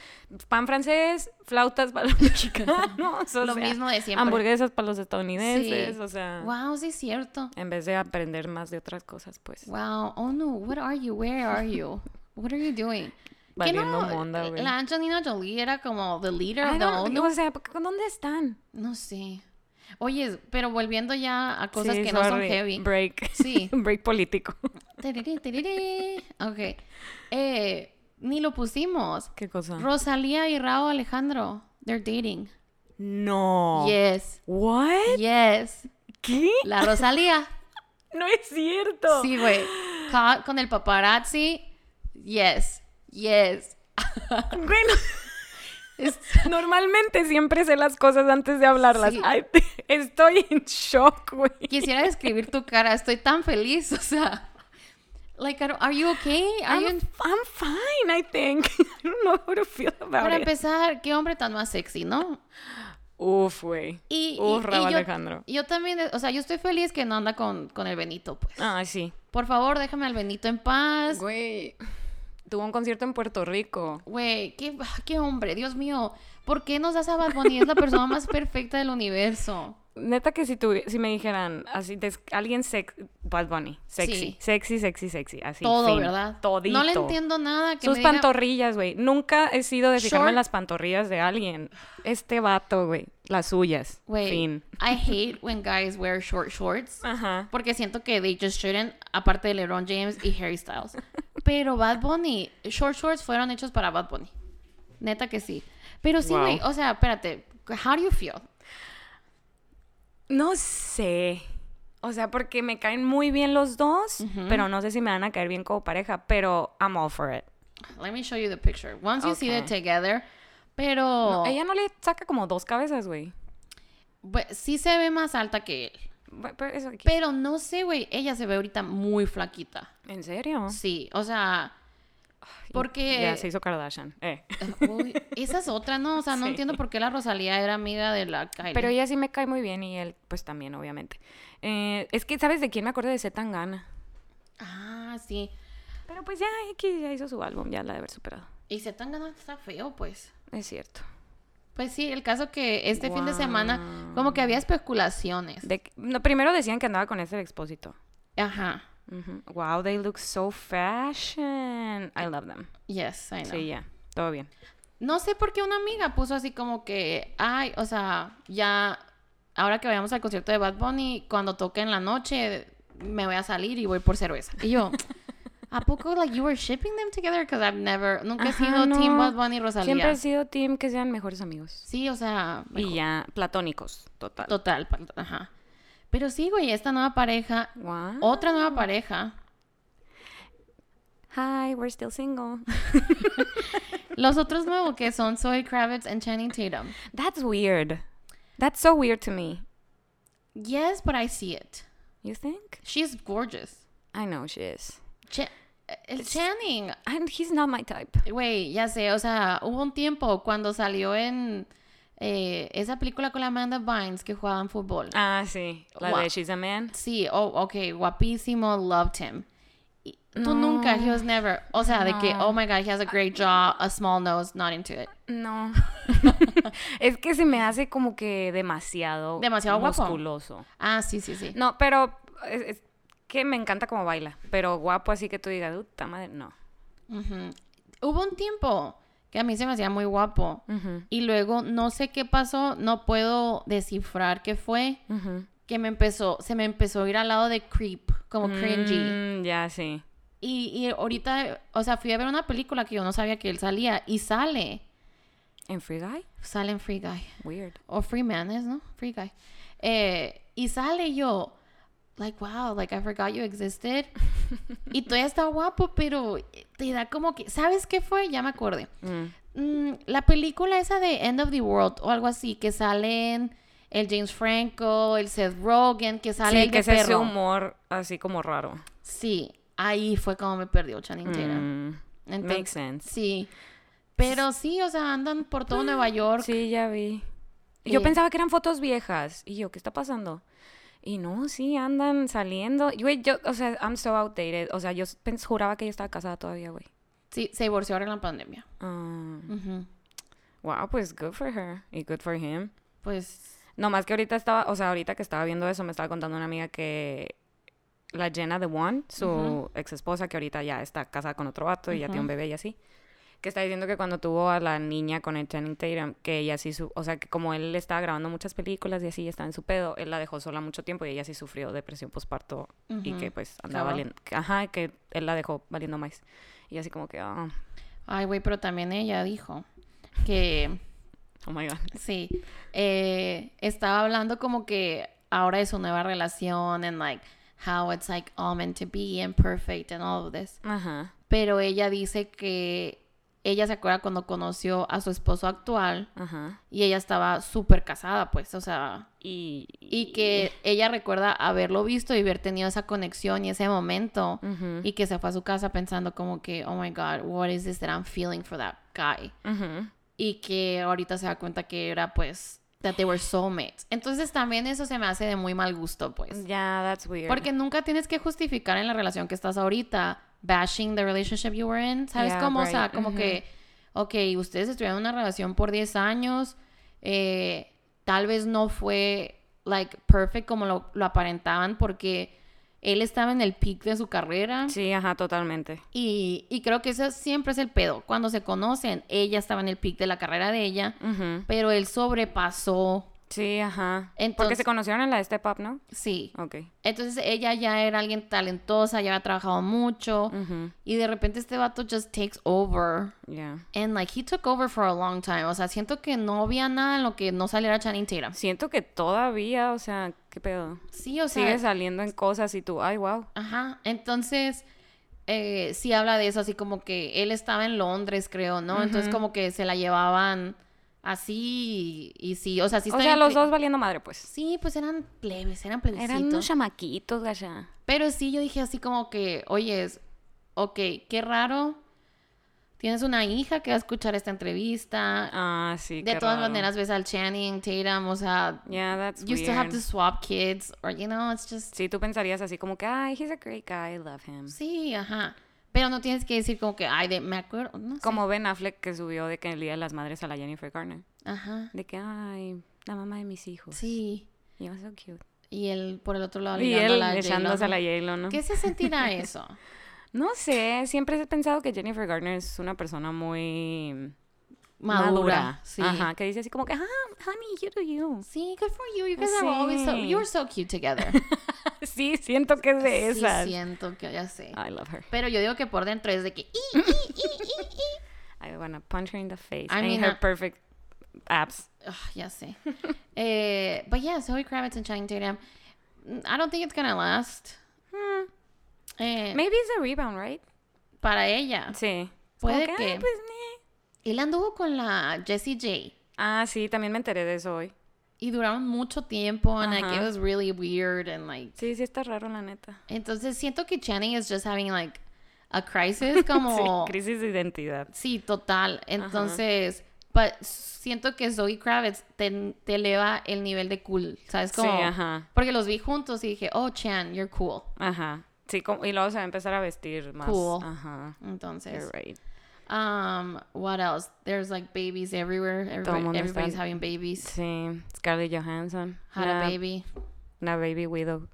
Pan francés, flautas para los mexicanos, o Lo sea, mismo de siempre. hamburguesas para los estadounidenses, Sí. o sea, Wow, sí es cierto. en vez de aprender más de otras cosas, pues. Wow. Oh no, what are you? Where are you? What are you doing? ¿Qué Valiendo no? monda, güey. La Angelina Jolie era como the leader I of the o sea, ¿dónde están? No sé. Oye, pero volviendo ya a cosas Sí, que no son heavy. Break. Sí. break político. Tiriri, tiriri. Ok. Eh, ni lo pusimos. ¿Qué cosa? Rosalía y Rao Alejandro. They're dating. No. Yes. What? Yes. ¿Qué? La Rosalía. No es cierto. Sí, güey. Caught con el paparazzi. Yes. Yes. Bueno, Es- normalmente siempre sé las cosas antes de hablarlas. Sí. Ay, estoy en shock, güey. Quisiera describir tu cara. Estoy tan feliz. O sea. Like, are you okay? Are you I'm, in- I'm fine, I think. I don't know how to feel about Para it. empezar, qué hombre tan más sexy, ¿no? Uf, güey. Y, Uf, y yo, Alejandro. yo también, o sea, yo estoy feliz que no anda con, con el Benito, pues. Ah, sí. Por favor, déjame al Benito en paz. Güey, tuvo un concierto en Puerto Rico. Güey, qué, qué hombre, Dios mío. ¿Por qué nos das a Bad Bunny? Es la persona más perfecta del universo. Neta que si, tuvi- si me dijeran así, des- alguien sex Bad Bunny, sexy, Sí. sexy, sexy, sexy, así. Todo, fin. ¿verdad? Todito. No le entiendo nada. Que Sus me pantorrillas, güey. Nunca he sido de fijarme Short- en las pantorrillas de alguien. Este vato, güey. Las suyas. Güey, Fin. I hate when guys wear short shorts. Ajá. Porque siento que they just shouldn't, aparte de LeBron James y Harry Styles. Pero Bad Bunny, short shorts fueron hechos para Bad Bunny. Neta que sí. Pero sí, Wow. güey, o sea, espérate. How do you feel? No sé. O sea, porque me caen muy bien los dos, pero no sé si me van a caer bien como pareja, pero I'm all for it. Let me show you the picture. Once you see them Okay. together. Pero No, ella no le saca como dos cabezas, güey. sí se ve más alta que él. Pero eso aquí- Pero no sé, güey. Ella se ve ahorita muy flaquita. ¿En serio? Sí, o sea. Porque. Ya se hizo Kardashian. Eh. Uy, esa es otra, ¿no? O sea, no Sí. entiendo por qué la Rosalía era amiga de la Kylie. Pero ella sí me cae muy bien y él, pues también, obviamente. Eh, es que, ¿sabes de quién me acuerdo de Zetangana? Ah, sí. Pero pues ya, X ya hizo su álbum, ya la de haber superado. Y se tan ganando está feo, pues. Es cierto. Pues sí, el caso que este fin de semana, como que había especulaciones. De no, primero decían que andaba con ese expósito. Ajá. Wow, they look so fashion. I love them. Yes, I know. Sí, ya. Todo bien. No sé por qué una amiga puso así como que, ay, o sea, ya, ahora que vayamos al concierto de Bad Bunny, cuando toque en la noche, me voy a salir y voy por cerveza. Y yo, ¿a poco, like, you were shipping them together? Because I've never, nunca he sido Team. Bad Bunny y Rosalía. Siempre he sido team que sean mejores amigos. Sí, o sea, Y ya, platónicos, total. total, ajá. Pero sí, güey, esta nueva pareja, Wow. otra nueva pareja, Hi, we're still single. los otros nuevos que son Zoe Kravitz and Channing Tatum. That's weird. That's so weird to me. Yes, but I see it. You think? She's gorgeous. I know she is. Cha- el Channing, And he's not my type. Güey, ya sé, o sea, hubo un tiempo cuando salió en eh, esa película con la Amanda Bynes que jugaban fútbol. Ah, sí. La Gua- de She's a Man. Sí, oh, ok, guapísimo, loved him. Y Tú nunca, he was never, o sea, de que, No. oh my god, he has a great jaw, a small nose, not into it. No. es que se me hace como que demasiado. Demasiado guapo. musculoso. Ah, sí, sí, sí. No, pero es, es que me encanta cómo baila. Pero guapo así que tú digas, puta madre, no. Hubo un tiempo que a mí se me hacía muy guapo. Y luego, no sé qué pasó, no puedo descifrar qué fue, que me empezó, se me empezó a ir al lado de creep, como cringy. Mm, ya, sí. Y, y ahorita, o sea, fui a ver una película que yo no sabía que él salía y sale. ¿En Free Guy? Sale en Free Guy. Weird. O Free Man es, ¿no? Free Guy. Eh, y sale yo, like, wow, like I forgot you existed. y todavía está guapo, pero te da como que, ¿sabes qué fue? Ya me acordé. Mm. Mm, la película esa de End of the World o algo así, que salen el James Franco, el Seth Rogen, que sale Sí, el que de es ese humor así como raro. Sí, ahí fue como me perdió Channing Tatum. Mm, Entonces, Makes sense. Sí. Pero sí, o sea, andan por todo Nueva York. Sí, ya vi. Yo Eh. pensaba que eran fotos viejas. Y yo, ¿qué está pasando? Y no, sí, andan saliendo. Y, Güey, yo, o sea, I'm so outdated. O sea, yo juraba que ella estaba casada todavía, güey. Sí, se divorció ahora en la pandemia. Ah, wow, pues good for her. Y good for him. Pues, No más que ahorita estaba, o sea, ahorita que estaba viendo eso, me estaba contando una amiga que la Jenna de One, su ex esposa, que ahorita ya está casada con otro vato y ya tiene un bebé y así, que está diciendo que cuando tuvo a la niña con el Channing Tatum, que ella sí, su o sea, que como él estaba grabando muchas películas y así, estaba en su pedo, él la dejó sola mucho tiempo y ella sí sufrió depresión postparto y Ujú. que pues andaba Cabal. valiendo, que- ajá, que él la dejó valiendo más. Y así como que, ah, ay, güey, pero también ella dijo que, oh my god. sí, eh, estaba hablando como que ahora es su nueva relación and like, how it's like all meant to be and perfect and all of this. Ajá. Pero ella dice que ella se acuerda cuando conoció a su esposo actual Ajá. y ella estaba súper casada, pues, o sea, Y... y que ella recuerda haberlo visto y haber tenido esa conexión y ese momento y que se fue a su casa pensando como que, oh my god, what is this that I'm feeling for that guy? Y que ahorita se da cuenta que era pues that they were soulmates. Entonces también eso se me hace de muy mal gusto, pues. Yeah, that's weird. Porque nunca tienes que justificar en la relación que estás ahorita bashing the relationship you were in. ¿Sabes Yeah, cómo? O sea, right. como que, ok, ustedes estuvieron en una relación por 10 años, eh, tal vez no fue, like, perfect como lo, lo aparentaban porque él estaba en el peak de su carrera. Sí, ajá, totalmente. Y, y creo que eso siempre es el pedo. Cuando se conocen, ella estaba en el peak de la carrera de ella, Ujú. pero él sobrepasó. Sí, ajá. Porque se conocieron en la de Step Up, ¿no? Sí. Ok. Entonces ella ya era alguien talentosa, ya había trabajado mucho. Ujú. Y de repente este vato just takes over. Yeah. And like he took over for a long time. O sea, siento que no había nada en lo que no saliera Channing Tatum. Siento que todavía, o sea, ¿qué pedo? Sí, o sea. Sigue saliendo en cosas y tú, ay, wow. Ajá. Entonces, eh, sí habla de eso, así como que él estaba en Londres, creo, ¿no? Entonces, como que se la llevaban así y, sí, o sea, sí O sea, los dos valiendo madre, pues. Sí, pues eran plebes, eran plebecitos. Eran unos chamaquitos, gacha. Pero sí, yo dije así como que, oye, ok, qué raro. Tienes una hija que va a escuchar esta entrevista. Ah, sí, de qué todas raro. maneras ves al Channing Tatum, o sea, Yeah, that's you still have weird. to swap kids, or you know, it's just Sí, tú pensarías así como que, ay, he's a great guy, I love him. sí, ajá. Pero no tienes que decir como que, ay, de, me acuerdo, no sé. Como Ben Affleck que subió de que el Día de las Madres a la Jennifer Garner. Ajá. De que, ay, la mamá de mis hijos. Sí. Y so cute. Y él por el otro lado Y él a la echándose a la. J-Lo, ¿no? ¿Qué se sentirá eso? No sé, siempre he pensado que Jennifer Garner es una persona muy Madura, sí. Ajá, que dice así como que, ah, honey, you do you. Sí, good for you. You guys are always so, Sí. you're so cute together. Sí, siento que es de sí, esas. siento que ya sé. I love her. Pero yo digo que por dentro es de que... "Ih, ih, ih, ih, ih". I wanna punch her in the face. I I mean, her uh, perfect abs. Ugh, ya sé. eh, but yeah, Zoe Kravitz and Channing Tatum. mm, I don't think it's gonna last. Hmm. Eh, Maybe it's a rebound, right? para ella. Sí. Puede Como que- "Ay, pues, ne". Él anduvo con la Jessie J. Ah, sí, también me enteré de eso hoy. Y duraron mucho tiempo. And like, it Ajá. was really weird. And like... Sí, sí está raro, la neta. Entonces siento que Channing is just having like a crisis como... Sí, crisis de identidad. Sí, total. Entonces, but siento que Zoe Kravitz te, te eleva el nivel de cool, ¿sabes? Como, Sí, ajá. Porque los vi juntos y dije, oh, Chan, you're cool. Ajá. Sí, como- y luego se va a empezar a vestir más. Cool. Ajá. Entonces, You're right. Um, what else? There's like babies everywhere. Everybody, everybody's está- having babies. Sí, Scarlett Johansson. Had una, a baby. Una baby widow.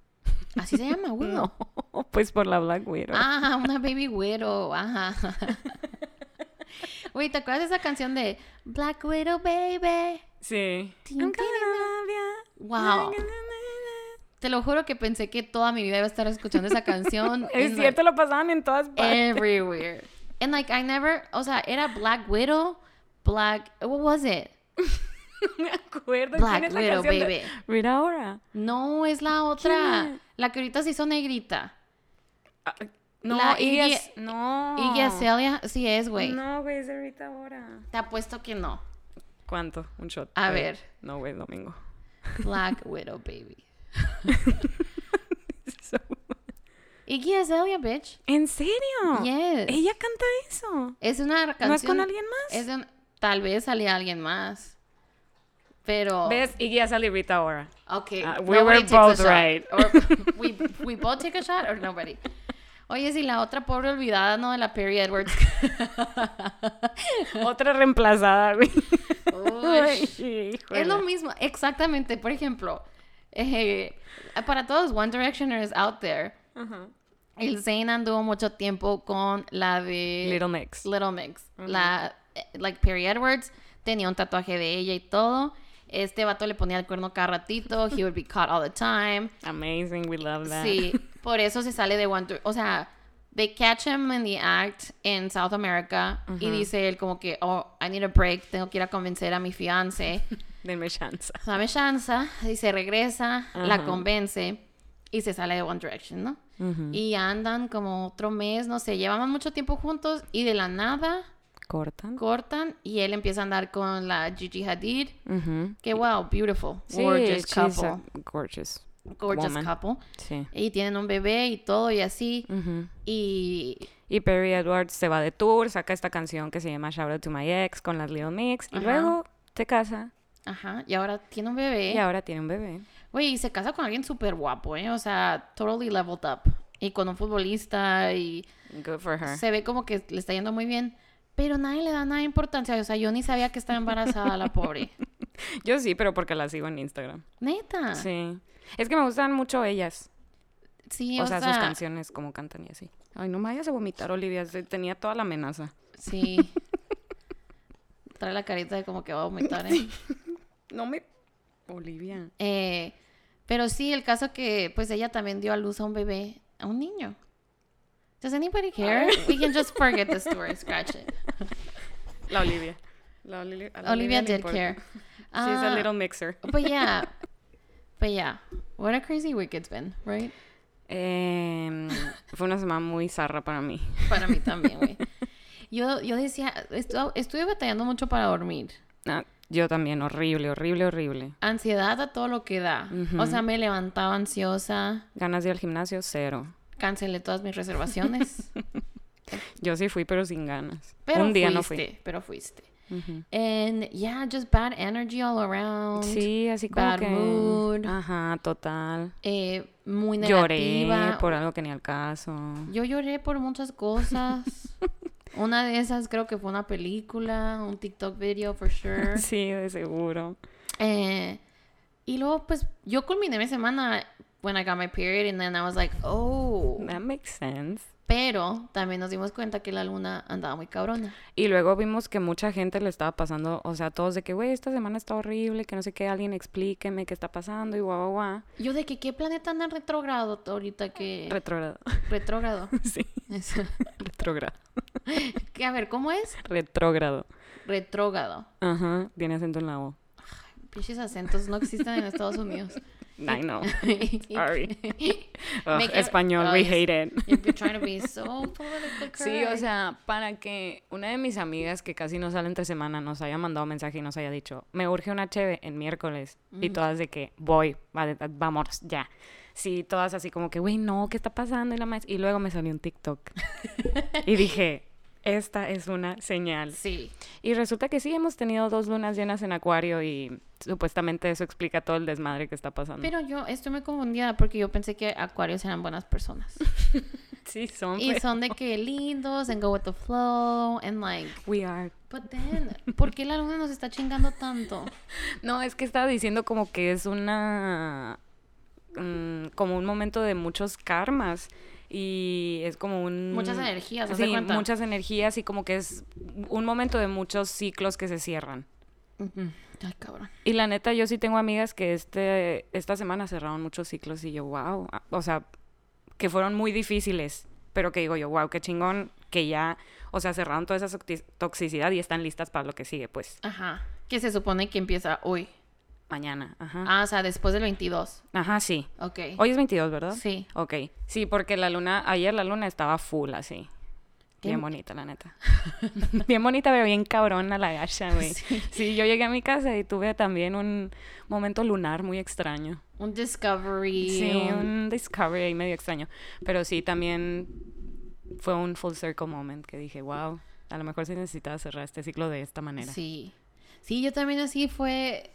Así se llama, Willow. No, pues por la Black Widow. Ah, una baby widow. Ajá. Güey, ¿te acuerdas de esa canción de Black Widow Baby? Sí. Wow. Te lo juro que pensé que toda mi vida iba a estar escuchando esa canción. Es cierto, lo pasaban en todas like, partes. everywhere. And like I never, o sea, era Black Widow, Black, what was it? me acuerdo. Black ¿Quién es la Widow, canción de- baby. Rita Ora. No, es la otra. La que ahorita se hizo negrita. Ah, No, La Iggy No. Iggy Azalea, sí es, güey. No, güey, es de Rita Ora. Te apuesto que no. ¿Cuánto? Un shot. A Eh, ver. No, güey, domingo. Black Widow, baby. Iggy Azalea, bitch. ¿En serio? Yes. Ella canta eso. Es una canción. ¿No es con alguien más? Es un- tal vez salía alguien más. Pero. ¿Ves? Iggy Azalea y Rita Ora. Okay. Ah, we were both right. Or we, we both take a shot or nobody. Oye, si la otra pobre olvidada, ¿no? De la Perry Edwards. Otra reemplazada, güey. Uy. Es lo mismo, exactamente. Por ejemplo, eh, para todos One Directioners out there, Ajá. el Zayn anduvo mucho tiempo con la de Little Mix. Little Mix. La, eh, like Perry Edwards, tenía un tatuaje de ella y todo. Este vato le ponía el cuerno cada ratito. He would be caught all the time. Amazing, we love that. Sí, por eso se sale de One Dir- O sea, they catch him in the act in South America y dice él como que, oh, I need a break, tengo que ir a convencer a mi fiance. Denme chance. Dame chance. Se regresa, la Ajá. convence. Y se sale de One Direction, ¿no? Y andan como otro mes, no sé, llevaban mucho tiempo juntos y de la nada Cortan. cortan y él empieza a andar con la Gigi Hadid. Ujú. Que wow, beautiful, Sí, gorgeous couple, gorgeous. gorgeous woman. couple. Sí. Y tienen un bebé y todo y así. Y Y Perry Edwards se va de tour, saca esta canción que se llama Shout Out to My Ex con las Little Mix y Ajá. luego se casa ajá, y ahora tiene un bebé. y ahora tiene un bebé. Güey, y se casa con alguien súper guapo, ¿eh? O sea, totally leveled up. Y con un futbolista y Good for her. se ve como que le está yendo muy bien. Pero nadie le da nada de importancia. O sea, yo ni sabía que estaba embarazada la pobre. Yo sí, pero porque la sigo en Instagram. Neta. Sí. Es que me gustan mucho ellas. Sí, o, sea, sus canciones, como cantan y así. Ay, no me vayas a vomitar, Olivia. Tenía toda la amenaza. Sí. Trae la carita de como que va a vomitar, ¿eh? No me... Olivia. Eh, pero sí, el caso que pues ella también dio a luz a un bebé, a un niño. Does anybody care? We can just forget the story, scratch it. La Olivia. La Olivia, la did care. She's a Ah, little mixer. But yeah, but yeah, what a crazy week it's been, right? Em, fue una semana muy zarra para mí. Para mí también, güey. Yo, yo decía, estu- estuve batallando mucho para dormir. Ah, yo también, horrible, horrible, horrible. Ansiedad a todo lo que da. O sea, me levantaba ansiosa, Ganas de ir al gimnasio, cero. cancelé todas mis reservaciones. Yo sí fui, pero sin ganas. Pero Un día fuiste, no fui. pero fuiste. Ujú. And yeah, just bad energy all around. Sí, así como bad que... mood. Ajá, total. Eh, muy Lloré negativa. por algo que ni al caso. Yo lloré por muchas cosas. una de esas creo que fue una película, un TikTok video for sure. Sí, de seguro. Eh, y luego, pues, yo culminé mi semana when I got my period and then I was like, oh. That makes sense. Pero también nos dimos cuenta que la luna andaba muy cabrona. Y luego vimos que mucha gente le estaba pasando, o sea, todos de que, güey, esta semana está horrible, que no sé qué, alguien explíqueme qué está pasando y guau, guau, guau. Yo de que qué planeta anda retrógrado ahorita que... Retrógrado. retrógrado. sí, Eso. retrógrado. que, a ver, ¿cómo es? Retrógrado. Retrógrado. Ajá, tiene acento en la O. Pinches acentos no existen en Estados Unidos. I know. Sorry. It- español, we hate it. You're trying to be so Sí, o sea, para que una de mis amigas que casi no sale entre semana nos haya mandado mensaje y nos haya dicho, me urge una cheve en miércoles. Y todas de que, voy, vale, vamos, ya. Sí, todas así como que, güey, no, ¿qué está pasando? Y, la y luego me salió un TikTok. y dije, esta es una señal. Sí. Y resulta que sí, hemos tenido dos lunas llenas en Acuario y supuestamente eso explica todo el desmadre que está pasando. Pero yo estoy muy confundida porque yo pensé que acuarios eran buenas personas. sí, son. Y pero- son de que lindos and go with the flow and like... We are. But then, ¿por qué la luna nos está chingando tanto? No, es que estaba diciendo como que es una... mm, como un momento de muchos karmas y es como un... Muchas energías, de Sí, muchas energías y como que es un momento de muchos ciclos que se cierran. Ay, cabrón. Y la neta, yo sí tengo amigas que este, esta semana cerraron muchos ciclos y yo, wow, ah, o sea, que fueron muy difíciles, pero que digo yo, wow, qué chingón que ya, o sea, cerraron toda esa toxi- toxicidad y están listas para lo que sigue, pues, Ajá. Que se supone que empieza hoy. Mañana. Ajá. Ah, o sea, después del 22. Ajá, sí. Ok. Hoy es 22, ¿verdad? Sí. Ok. Sí, porque la luna, ayer la luna estaba full así. Bien Bien- bonita, la neta. bien bonita, pero bien cabrona la gacha, güey. Sí. yo llegué a mi casa y tuve también un momento lunar muy extraño. Un discovery. Sí, un- un discovery ahí medio extraño. Pero sí, también fue un full circle moment que dije, wow, a lo mejor sí necesitaba cerrar este ciclo de esta manera. Sí. Sí, yo también así fue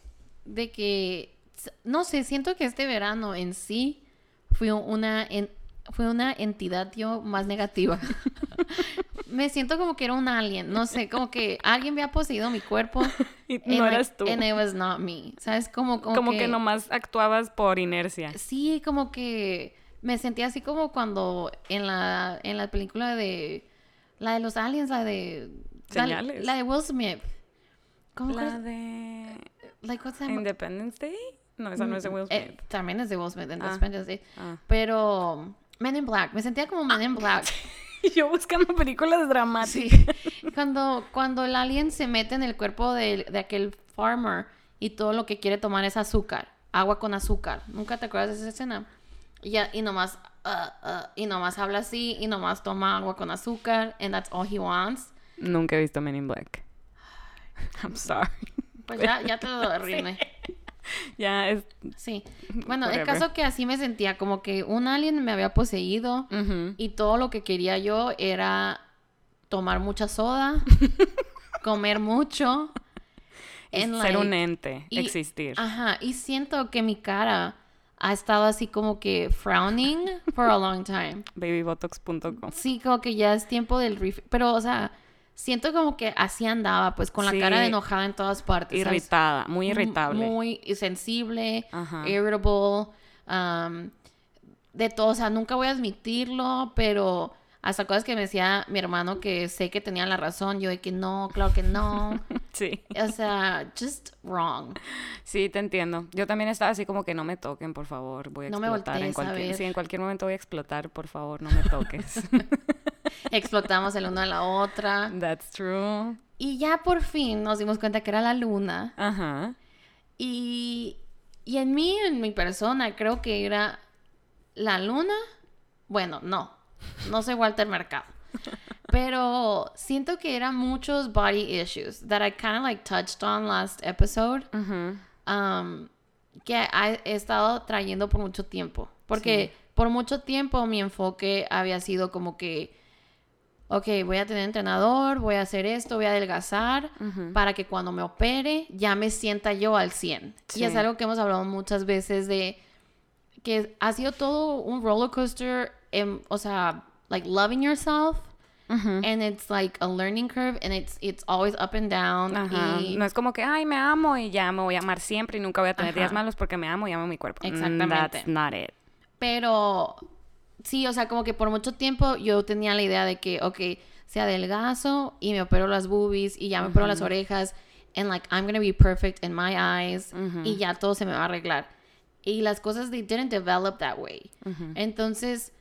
de que, no sé, siento que este verano en sí fue una, en- fue una entidad yo más negativa. Me siento como que era un alien, no sé, como que alguien había poseído mi cuerpo. Y and, no like, eras tú. And it was not me. ¿Sabes? Como, como, Como que, que nomás actuabas por inercia. Sí, como que me sentía así como cuando en la, en la película de... La de los aliens, la de... Señales. La, de Will Smith. ¿Cómo La de Like, what's that? Independence Day. No, esa no es de Will Eh, Smith. también es de Will Smith, en Ah. Independence Day. Ah. Pero Men in Black, me sentía como Men in Black. Yo buscando películas dramáticas. Sí. Cuando, cuando el alien se mete en el cuerpo de, de aquel farmer y todo lo que quiere tomar es azúcar, agua con azúcar. ¿Nunca te acuerdas de esa escena? Y, ya, y nomás, uh, uh, y nomás habla así, y nomás toma agua con azúcar, and that's all he wants. Nunca he visto Men in Black. I'm sorry. Pues ya, ya te lo arruiné. Ya es... Sí. Bueno, el caso que así me sentía, como que un alien me había poseído y todo lo que quería yo era tomar mucha soda, comer mucho. And, ser un ente, y- existir. Ajá, y siento que mi cara ha estado así como que frowning for a long time. Babybotox.com. Sí, como que ya es tiempo del ref... Pero, o sea, siento como que así andaba, pues con la Sí. cara de enojada en todas partes. ¿sabes? Irritada, muy M- irritable. Muy sensible, Ajá. irritable, um, de todo. O sea, nunca voy a admitirlo, pero hasta cosas que me decía mi hermano que sé que tenía la razón, yo de que no, claro que no. Sí. o sea, just wrong. Sí, te entiendo. Yo también estaba así como que no me toquen, por favor. Voy a No me explotar en voltees a cualquier. ver. Sí, en cualquier momento voy a explotar, por favor, no me toques. Explotamos el uno a la otra. That's true. Y ya por fin nos dimos cuenta que era la luna. Ajá. Y, y en mí, en mi persona, creo que era la luna. Bueno, no. No soy Walter Mercado. Pero siento que eran muchos body issues that I kind of like touched on last episode. Um, que he estado trayendo por mucho tiempo. Porque por mucho tiempo mi enfoque había sido como que, ok, voy a tener entrenador, voy a hacer esto, voy a adelgazar Ujú. para que cuando me opere ya me sienta yo al 100. Y es Sí. algo que hemos hablado muchas veces de que ha sido todo un roller coaster, em, o sea, like loving yourself. Ujú. And it's like a learning curve and it's, it's always up and down. Ajá. y- No es como que, ay, me amo y ya me voy a amar siempre y nunca voy a tener días Ajá. malos porque me amo y amo mi cuerpo. Mm, Exactamente. That's not it. Pero sí, o sea, como que por mucho tiempo yo tenía la idea de que, ok, se adelgazo y me opero las boobies y ya me opero las orejas and like I'm gonna be perfect in my eyes Ujú. y ya todo se me va a arreglar. Y las cosas they didn't develop that way. Ujú. Entonces,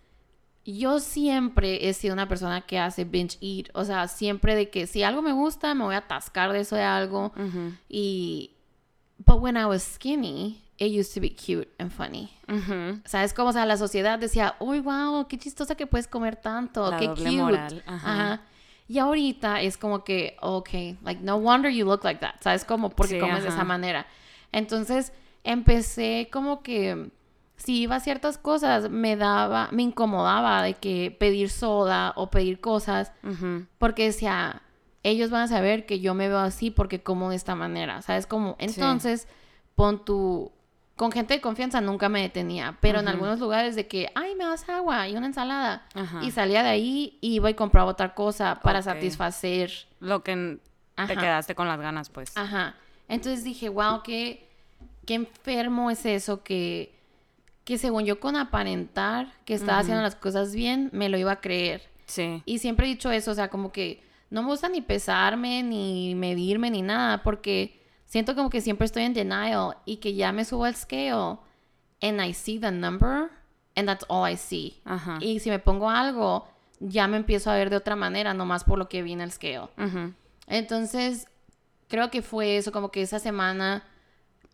yo siempre he sido una persona que hace binge eat, o sea, siempre de que si algo me gusta, me voy a atascar de eso de algo y but when I was skinny, it used to be cute and funny. Ujú. ¿Sabes cómo? O sea, la sociedad decía, uy, wow, qué chistosa que puedes comer tanto, La qué doble cute. moral, ajá. Y ahorita es como que, ok, like, no wonder you look like that, ¿sabes? Como porque Sí, comes de ajá. esa manera. Entonces, empecé como que, si iba a ciertas cosas, me daba, me incomodaba de que pedir soda o pedir cosas, Ujú. porque decía, ellos van a saber que yo me veo así porque como de esta manera, ¿sabes? Como, entonces, pon tu... Con gente de confianza nunca me detenía, pero en algunos lugares de que, ay, me das agua y una ensalada. Ajá. Y salía de ahí y iba y compraba otra cosa para satisfacer. Lo que te quedaste con las ganas, pues. Ajá. Entonces dije, wow, qué, qué enfermo es eso que, que según yo con aparentar que estaba haciendo las cosas bien, me lo iba a creer. Sí. Y siempre he dicho eso, o sea, como que no me gusta ni pesarme, ni medirme, ni nada, porque siento como que siempre estoy en denial y que ya me subo al scale and I see the number and that's all I see. Ajá. Y si me pongo algo, ya me empiezo a ver de otra manera, nomás por lo que vi en el scale. Ujú. Entonces, creo que fue eso, como que esa semana,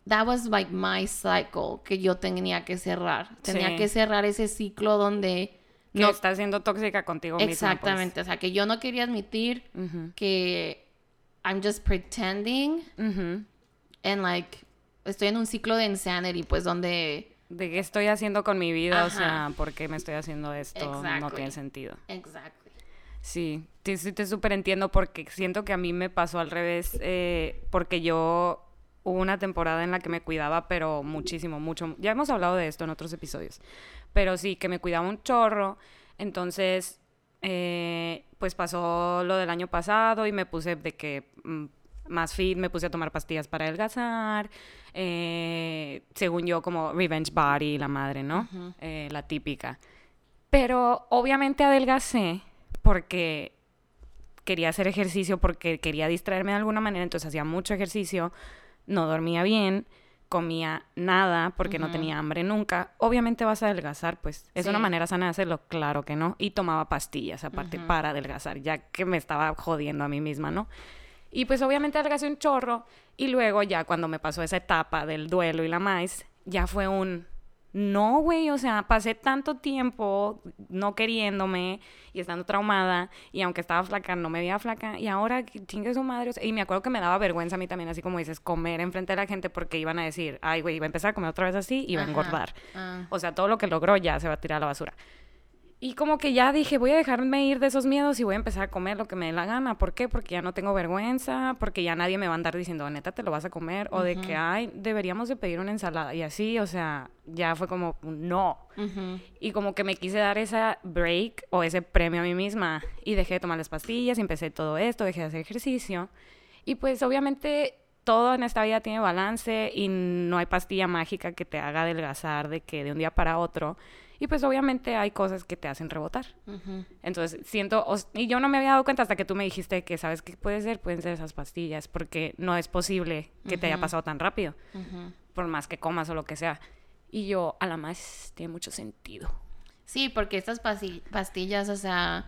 that was like my cycle que yo tenía que cerrar. Tenía Sí. que cerrar ese ciclo donde... Que No, estás siendo tóxica contigo misma. pues. exactamente, o sea, que yo no quería admitir Ujú. que I'm just pretending and like estoy en un ciclo de insanity, pues donde... De qué estoy haciendo con mi vida, o sea, ¿por qué me estoy haciendo esto? No tiene sentido. Exactly. Sí, te, sí te súper entiendo porque siento que a mí me pasó al revés, eh, porque yo hubo una temporada en la que me cuidaba, pero muchísimo, mucho. Ya hemos hablado de esto en otros episodios, pero sí, que me cuidaba un chorro. Entonces, eh, pues pasó lo del año pasado y me puse de que mm, más fit, me puse a tomar pastillas para adelgazar, eh, según yo como revenge body, la madre, ¿no? Eh, la típica. Pero obviamente adelgacé porque quería hacer ejercicio, porque quería distraerme de alguna manera, entonces hacía mucho ejercicio, no dormía bien, comía nada porque no tenía hambre nunca. Obviamente vas a adelgazar, pues es Sí. una manera sana de hacerlo, claro que no. Y tomaba pastillas aparte para adelgazar, ya que me estaba jodiendo a mí misma, ¿no? Y pues obviamente adelgacé un chorro y luego ya cuando me pasó esa etapa del duelo y la maíz, ya fue un no, güey, o sea, pasé tanto tiempo no queriéndome y estando traumada y aunque estaba flaca, no me veía flaca y ahora chingue su madre. o sea, y me acuerdo que me daba vergüenza a mí también, así como dices, comer enfrente de la gente porque iban a decir, ay, güey, iba a empezar a comer otra vez así y va a engordar. Ah. O sea, todo lo que logró ya se va a tirar a la basura. Y como que ya dije, voy a dejarme ir de esos miedos y voy a empezar a comer lo que me dé la gana. ¿Por qué? Porque ya no tengo vergüenza, porque ya nadie me va a andar diciendo, neta, te lo vas a comer, o de que, ay, deberíamos de pedir una ensalada. Y así, o sea, ya fue como, no. Y como que me quise dar esa break o ese premio a mí misma. Y dejé de tomar las pastillas, empecé todo esto, dejé de hacer ejercicio. Y pues obviamente todo en esta vida tiene balance y no hay pastilla mágica que te haga adelgazar de que de un día para otro. Y pues obviamente hay cosas que te hacen rebotar. Entonces siento, y yo no me había dado cuenta hasta que tú me dijiste que sabes qué puede ser, pueden ser esas pastillas, porque no es posible que te haya pasado tan rápido, por más que comas o lo que sea. Y yo, a la más, tiene mucho sentido. Sí, porque estas pastillas, o sea,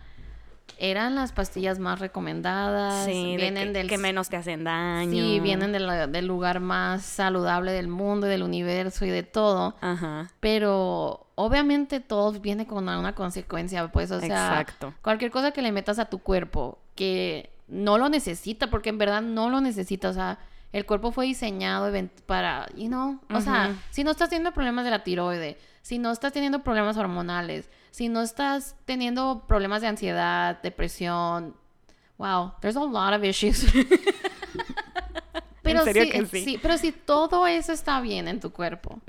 eran las pastillas más recomendadas. Sí, de vienen que, del que menos te hacen daño. Sí, vienen de la- del lugar más saludable del mundo, y del universo y de todo. Ajá. Pero obviamente todo viene con una consecuencia, pues, o sea, Exacto. cualquier cosa que le metas a tu cuerpo que no lo necesita, porque en verdad no lo necesita, o sea, el cuerpo fue diseñado para, you know, o sea, si no estás teniendo problemas de la tiroide, si no estás teniendo problemas hormonales, si no estás teniendo problemas de ansiedad, depresión, wow, there's a lot of issues. pero serio sí, que sí? pero si todo eso está bien en tu cuerpo,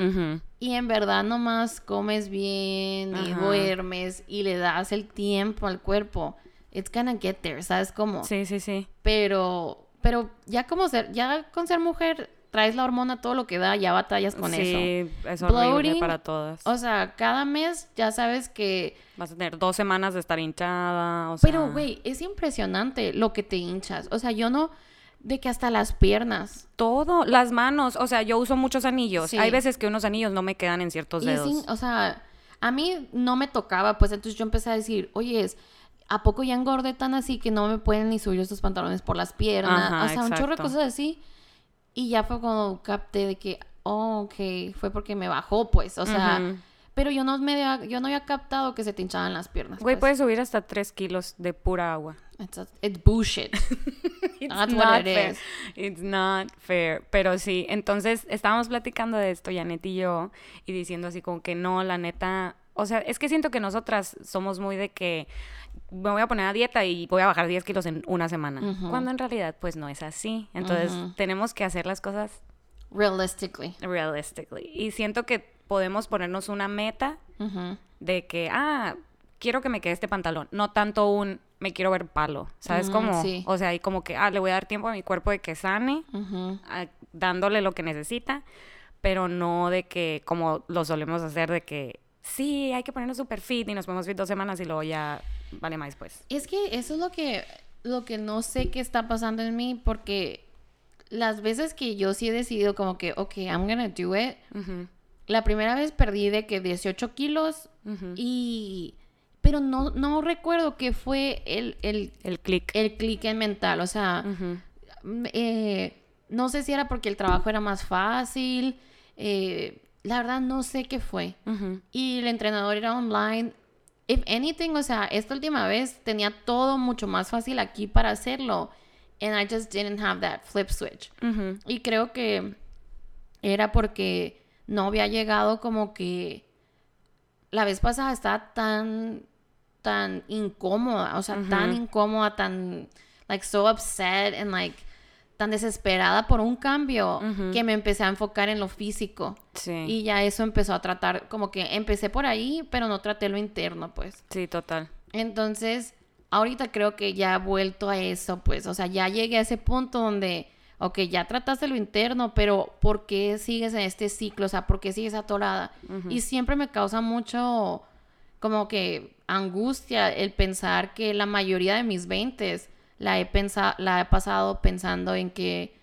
y en verdad nomás comes bien y duermes y le das el tiempo al cuerpo, it's gonna get there, ¿sabes cómo? Sí, sí, sí. Pero, pero ya como ser, ya con ser mujer traes la hormona todo lo que da, ya batallas con eso. sí, es horrible Bloating, para todas. O sea, cada mes ya sabes que... Vas a tener dos semanas de estar hinchada, o sea... Pero, güey, es impresionante lo que te hinchas. O sea, yo no... De que hasta las piernas. Todo, las manos, o sea, yo uso muchos anillos. Sí. Hay veces que unos anillos no me quedan en ciertos Y dedos. o sea, a mí no me tocaba, pues entonces yo empecé a decir, oye, es, ¿a poco ya engordé tan así que no me pueden ni subir estos pantalones por las piernas? Ajá, o sea, un chorro de cosas así. Y ya fue cuando capté de que, oh, ok, fue porque me bajó, pues, o sea, pero yo no me había, yo no había captado que se te hinchaban las piernas. Güey, pues. puedes subir hasta 3 kilos de pura agua. It's, a- it's bullshit. It's That's not what it fair. is. It's not fair. Pero sí, entonces estábamos platicando de esto, Janet y yo, y diciendo así como que no, la neta. O sea, es que siento que nosotras somos muy de que me voy a poner a dieta y voy a bajar 10 kilos en una semana. Cuando en realidad, pues no es así. Entonces, tenemos que hacer las cosas Realistically. realistically. Y siento que podemos ponernos una meta de que, ah, quiero que me quede este pantalón. No tanto un, me quiero ver palo. ¿Sabes cómo? sí. O sea, y como que, ah, le voy a dar tiempo a mi cuerpo de que sane, dándole lo que necesita, pero no de que, como lo solemos hacer, de que, sí, hay que ponernos super fit y nos ponemos fit dos semanas y luego ya vale más pues. Es que eso es lo que, lo que no sé qué está pasando en mí, porque las veces que yo sí he decidido como que, ok, I'm gonna do it, la primera vez perdí de que 18 kilos y... Pero no, no recuerdo qué fue el, el, El click. el clic en mental, o sea, eh, no sé si era porque el trabajo era más fácil, eh, la verdad no sé qué fue. Y el entrenador era online. If anything, o sea, esta última vez tenía todo mucho más fácil aquí para hacerlo. And I just didn't have that flip switch. Y creo que era porque no había llegado como que la vez pasada estaba tan tan incómoda, o sea, tan incómoda, tan like so upset and like tan desesperada por un cambio que me empecé a enfocar en lo físico. Sí. Y ya eso empezó a tratar, como que empecé por ahí, pero no traté lo interno, pues. Sí, total. Entonces, ahorita creo que ya he vuelto a eso, pues. O sea, ya llegué a ese punto donde, ok, ya trataste lo interno, pero ¿por qué sigues en este ciclo? O sea, ¿por qué sigues atorada? Y siempre me causa mucho, como que, angustia el pensar que la mayoría de mis 20 la he, pensa la he pasado pensando en que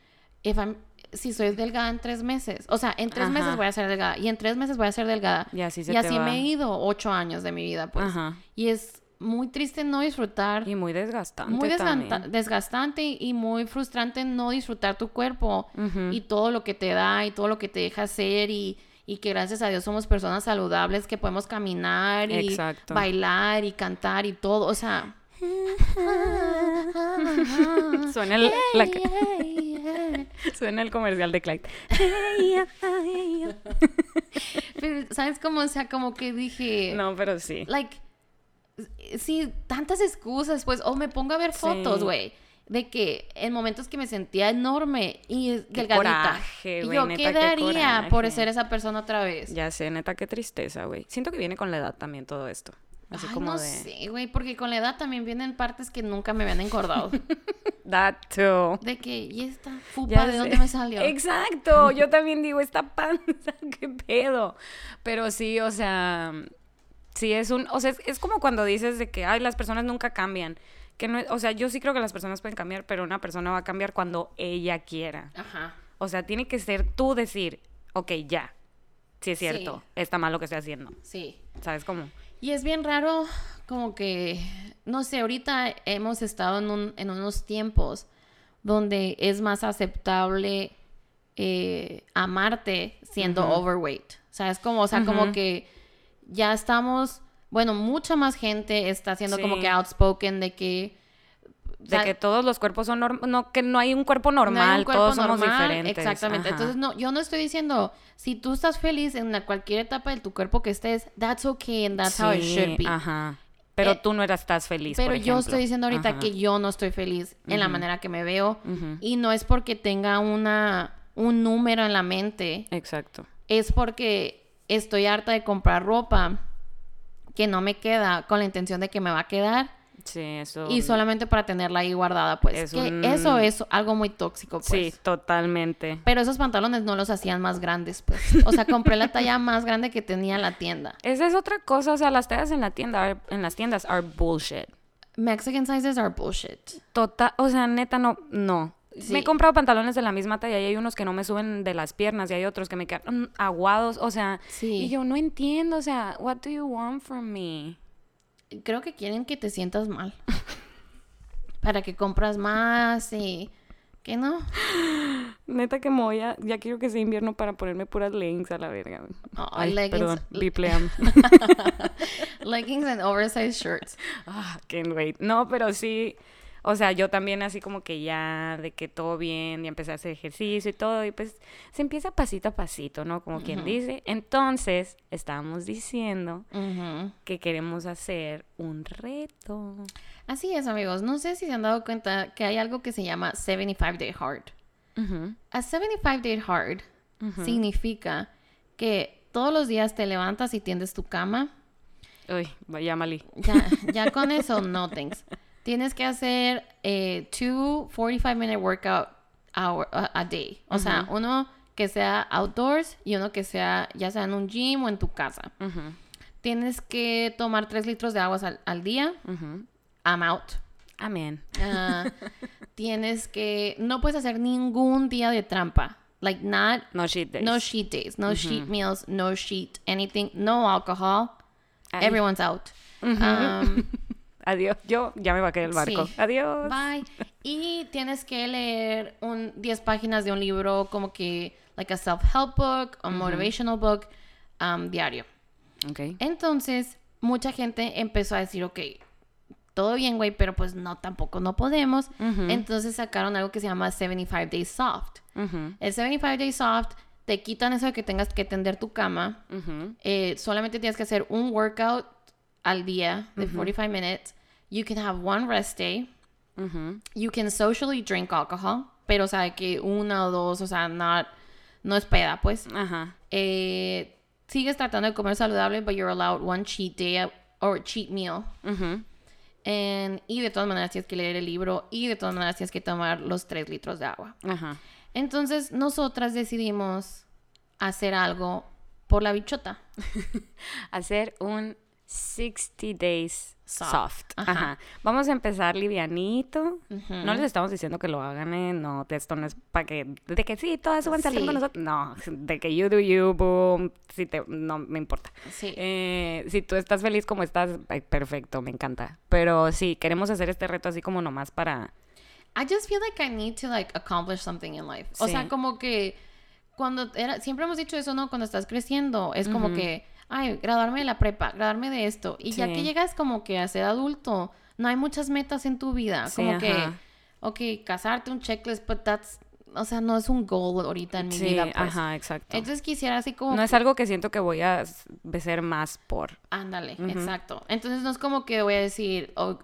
si soy delgada en tres meses, o sea, en tres meses voy a ser delgada y en tres meses voy a ser delgada. Y así se y así va. me he ido ocho años de mi vida, pues. Ajá. Y es muy triste no disfrutar, Y muy desgastante muy desganta- también. desgastante y muy frustrante no disfrutar tu cuerpo y todo lo que te da y todo lo que te deja hacer y, y que gracias a Dios somos personas saludables que podemos caminar y Exacto. bailar y cantar y todo, o sea, Suena el, la- suena el comercial de Clyde. Pero, ¿sabes cómo? O sea, como que dije, No, pero sí. like, sí, tantas excusas, pues, o me pongo a ver fotos, Sí. güey, de que en momentos que me sentía enorme y delgadita. coraje, y yo, neta, ¿qué por ser esa persona otra vez? Ya sé, neta, qué tristeza, güey. Siento que viene con la edad también todo esto. Así Ay, como no de... sé, güey, porque con la edad también vienen partes que nunca me habían encordado. That too. de que, ¿y esta fupa de sé. dónde me salió? Exacto, yo también digo, esta panza, qué pedo. Pero sí, o sea, sí es un, o sea, es, es como cuando dices de que, ay, las personas nunca cambian. Que no, o sea, yo sí creo que las personas pueden cambiar, pero una persona va a cambiar cuando ella quiera. Ajá. O sea, tiene que ser tú decir, ok, ya, sí es cierto, Sí. está mal lo que estoy haciendo. Sí. ¿Sabes cómo? Y es bien raro, como que, no sé, ahorita hemos estado en, un- en unos tiempos donde es más aceptable eh, amarte siendo overweight. O sea, es como, o sea, como que ya estamos, bueno, mucha más gente está siendo como que outspoken de que... De que todos los cuerpos son normales, no, que no hay un cuerpo no normal, un cuerpo todos somos diferentes. Exactamente. Ajá. Entonces, no, yo no estoy diciendo, si tú estás feliz en la- cualquier etapa de tu cuerpo que estés, that's okay and that's how it should be. Ajá. Pero Eh, tú no eras, estás feliz. Pero por yo estoy diciendo ahorita Ajá. que yo no estoy feliz en la manera que me veo. Y no es porque tenga una, un número en la mente. Exacto. Es porque estoy harta de comprar ropa que no me queda con la intención de que me va a quedar. Sí, eso. Y solamente para tenerla ahí guardada, pues. Es que un- eso es algo muy tóxico, pues. Sí, totalmente. Pero esos pantalones no los hacían más grandes, pues. O sea, compré la talla más grande que tenía en la tienda. Esa es otra cosa, o sea, las tallas en la tienda, are- en las tiendas are bullshit. Mexican sizes are bullshit. Total, o sea, neta no, no. Sí. Me he comprado pantalones de la misma talla y hay unos que no me suben de las piernas y hay otros que me quedan mm, aguados, o sea, Sí. y yo no entiendo, o sea, what do you want from me? Creo que quieren que te sientas mal. Para que compras más y... Que no. Neta que me voy a, ya quiero que sea invierno para ponerme puras leggings a la verga. Ay, leggings. perdón, bipleam. Leggings and oversized shirts. Ah, can't wait. No, pero sí, o sea, yo también así como que ya de que todo bien, y empecé a hacer ejercicio y todo, y pues se empieza pasito a pasito, ¿no? Como quien dice. Entonces, estábamos diciendo que queremos hacer un reto. Así es, amigos. No sé si se han dado cuenta que hay algo que se llama 75 Day Hard. A 75 Day Hard significa que todos los días te levantas y tiendes tu cama. Uy, vaya malí. Ya, ya con eso, no thanks. Tienes que hacer eh, two 45 minute workout hour, a, a day. O sea, uno que sea outdoors y uno que sea ya sea en un gym o en tu casa. Tienes que tomar 3 litros de agua al, al día. I'm out. Amén. Ah, tienes que... No puedes hacer ningún día de trampa. Like, not... No shit days. No cheat days. No cheat meals. No cheat anything. No alcohol. Ay. Everyone's out. Um, Adiós. Yo ya me bajé del barco. Sí. Adiós. Bye. Y tienes que leer un 10 páginas de un libro como que like a self-help book, a motivational book um, diario. Ok. Entonces, mucha gente empezó a decir, ok, todo bien, güey, pero pues no, tampoco no podemos. Entonces sacaron algo que se llama 75 Days Soft. Ujú, El 75 Days Soft te quitan eso de que tengas que tender tu cama. Eh, solamente tienes que hacer un workout al día de 45 minutes. You can have one rest day. You can socially drink alcohol, pero o sea que una o dos, o sea, not, no es peda, pues. Ajá. Eh, sigues tratando de comer saludable, but you're allowed one cheat day or cheat meal. And- y de todas maneras tienes que leer el libro y de todas maneras tienes que tomar los tres litros de agua. Ajá. Entonces nosotras decidimos hacer algo por la bichota. Hacer un 60 days Soft. soft. Ajá. Ajá. Vamos a empezar livianito. No les estamos diciendo que lo hagan, ¿eh? No, esto no es para que... De que sí, todas suban Sí. con nosotros. No, de que you do you, boom. Si te... No me importa. Sí. Eh, si tú estás feliz como estás, ay, perfecto, me encanta. Pero sí, queremos hacer este reto así como nomás para... I just feel like I need to like accomplish something in life. O sea, como que cuando era, siempre hemos dicho eso, ¿no? Cuando estás creciendo, es como que, ay, graduarme de la prepa, graduarme de esto. Y ya Sí. que llegas como que a ser adulto, no hay muchas metas en tu vida. Sí, como que, ajá. ok, casarte, un checklist, but that's, o sea, no es un goal ahorita en mi Sí, vida, pues. ajá, exacto. Entonces quisiera así como... no es algo que siento que voy a ser más por. Ándale, Ujú. exacto. Entonces no es como que voy a decir, o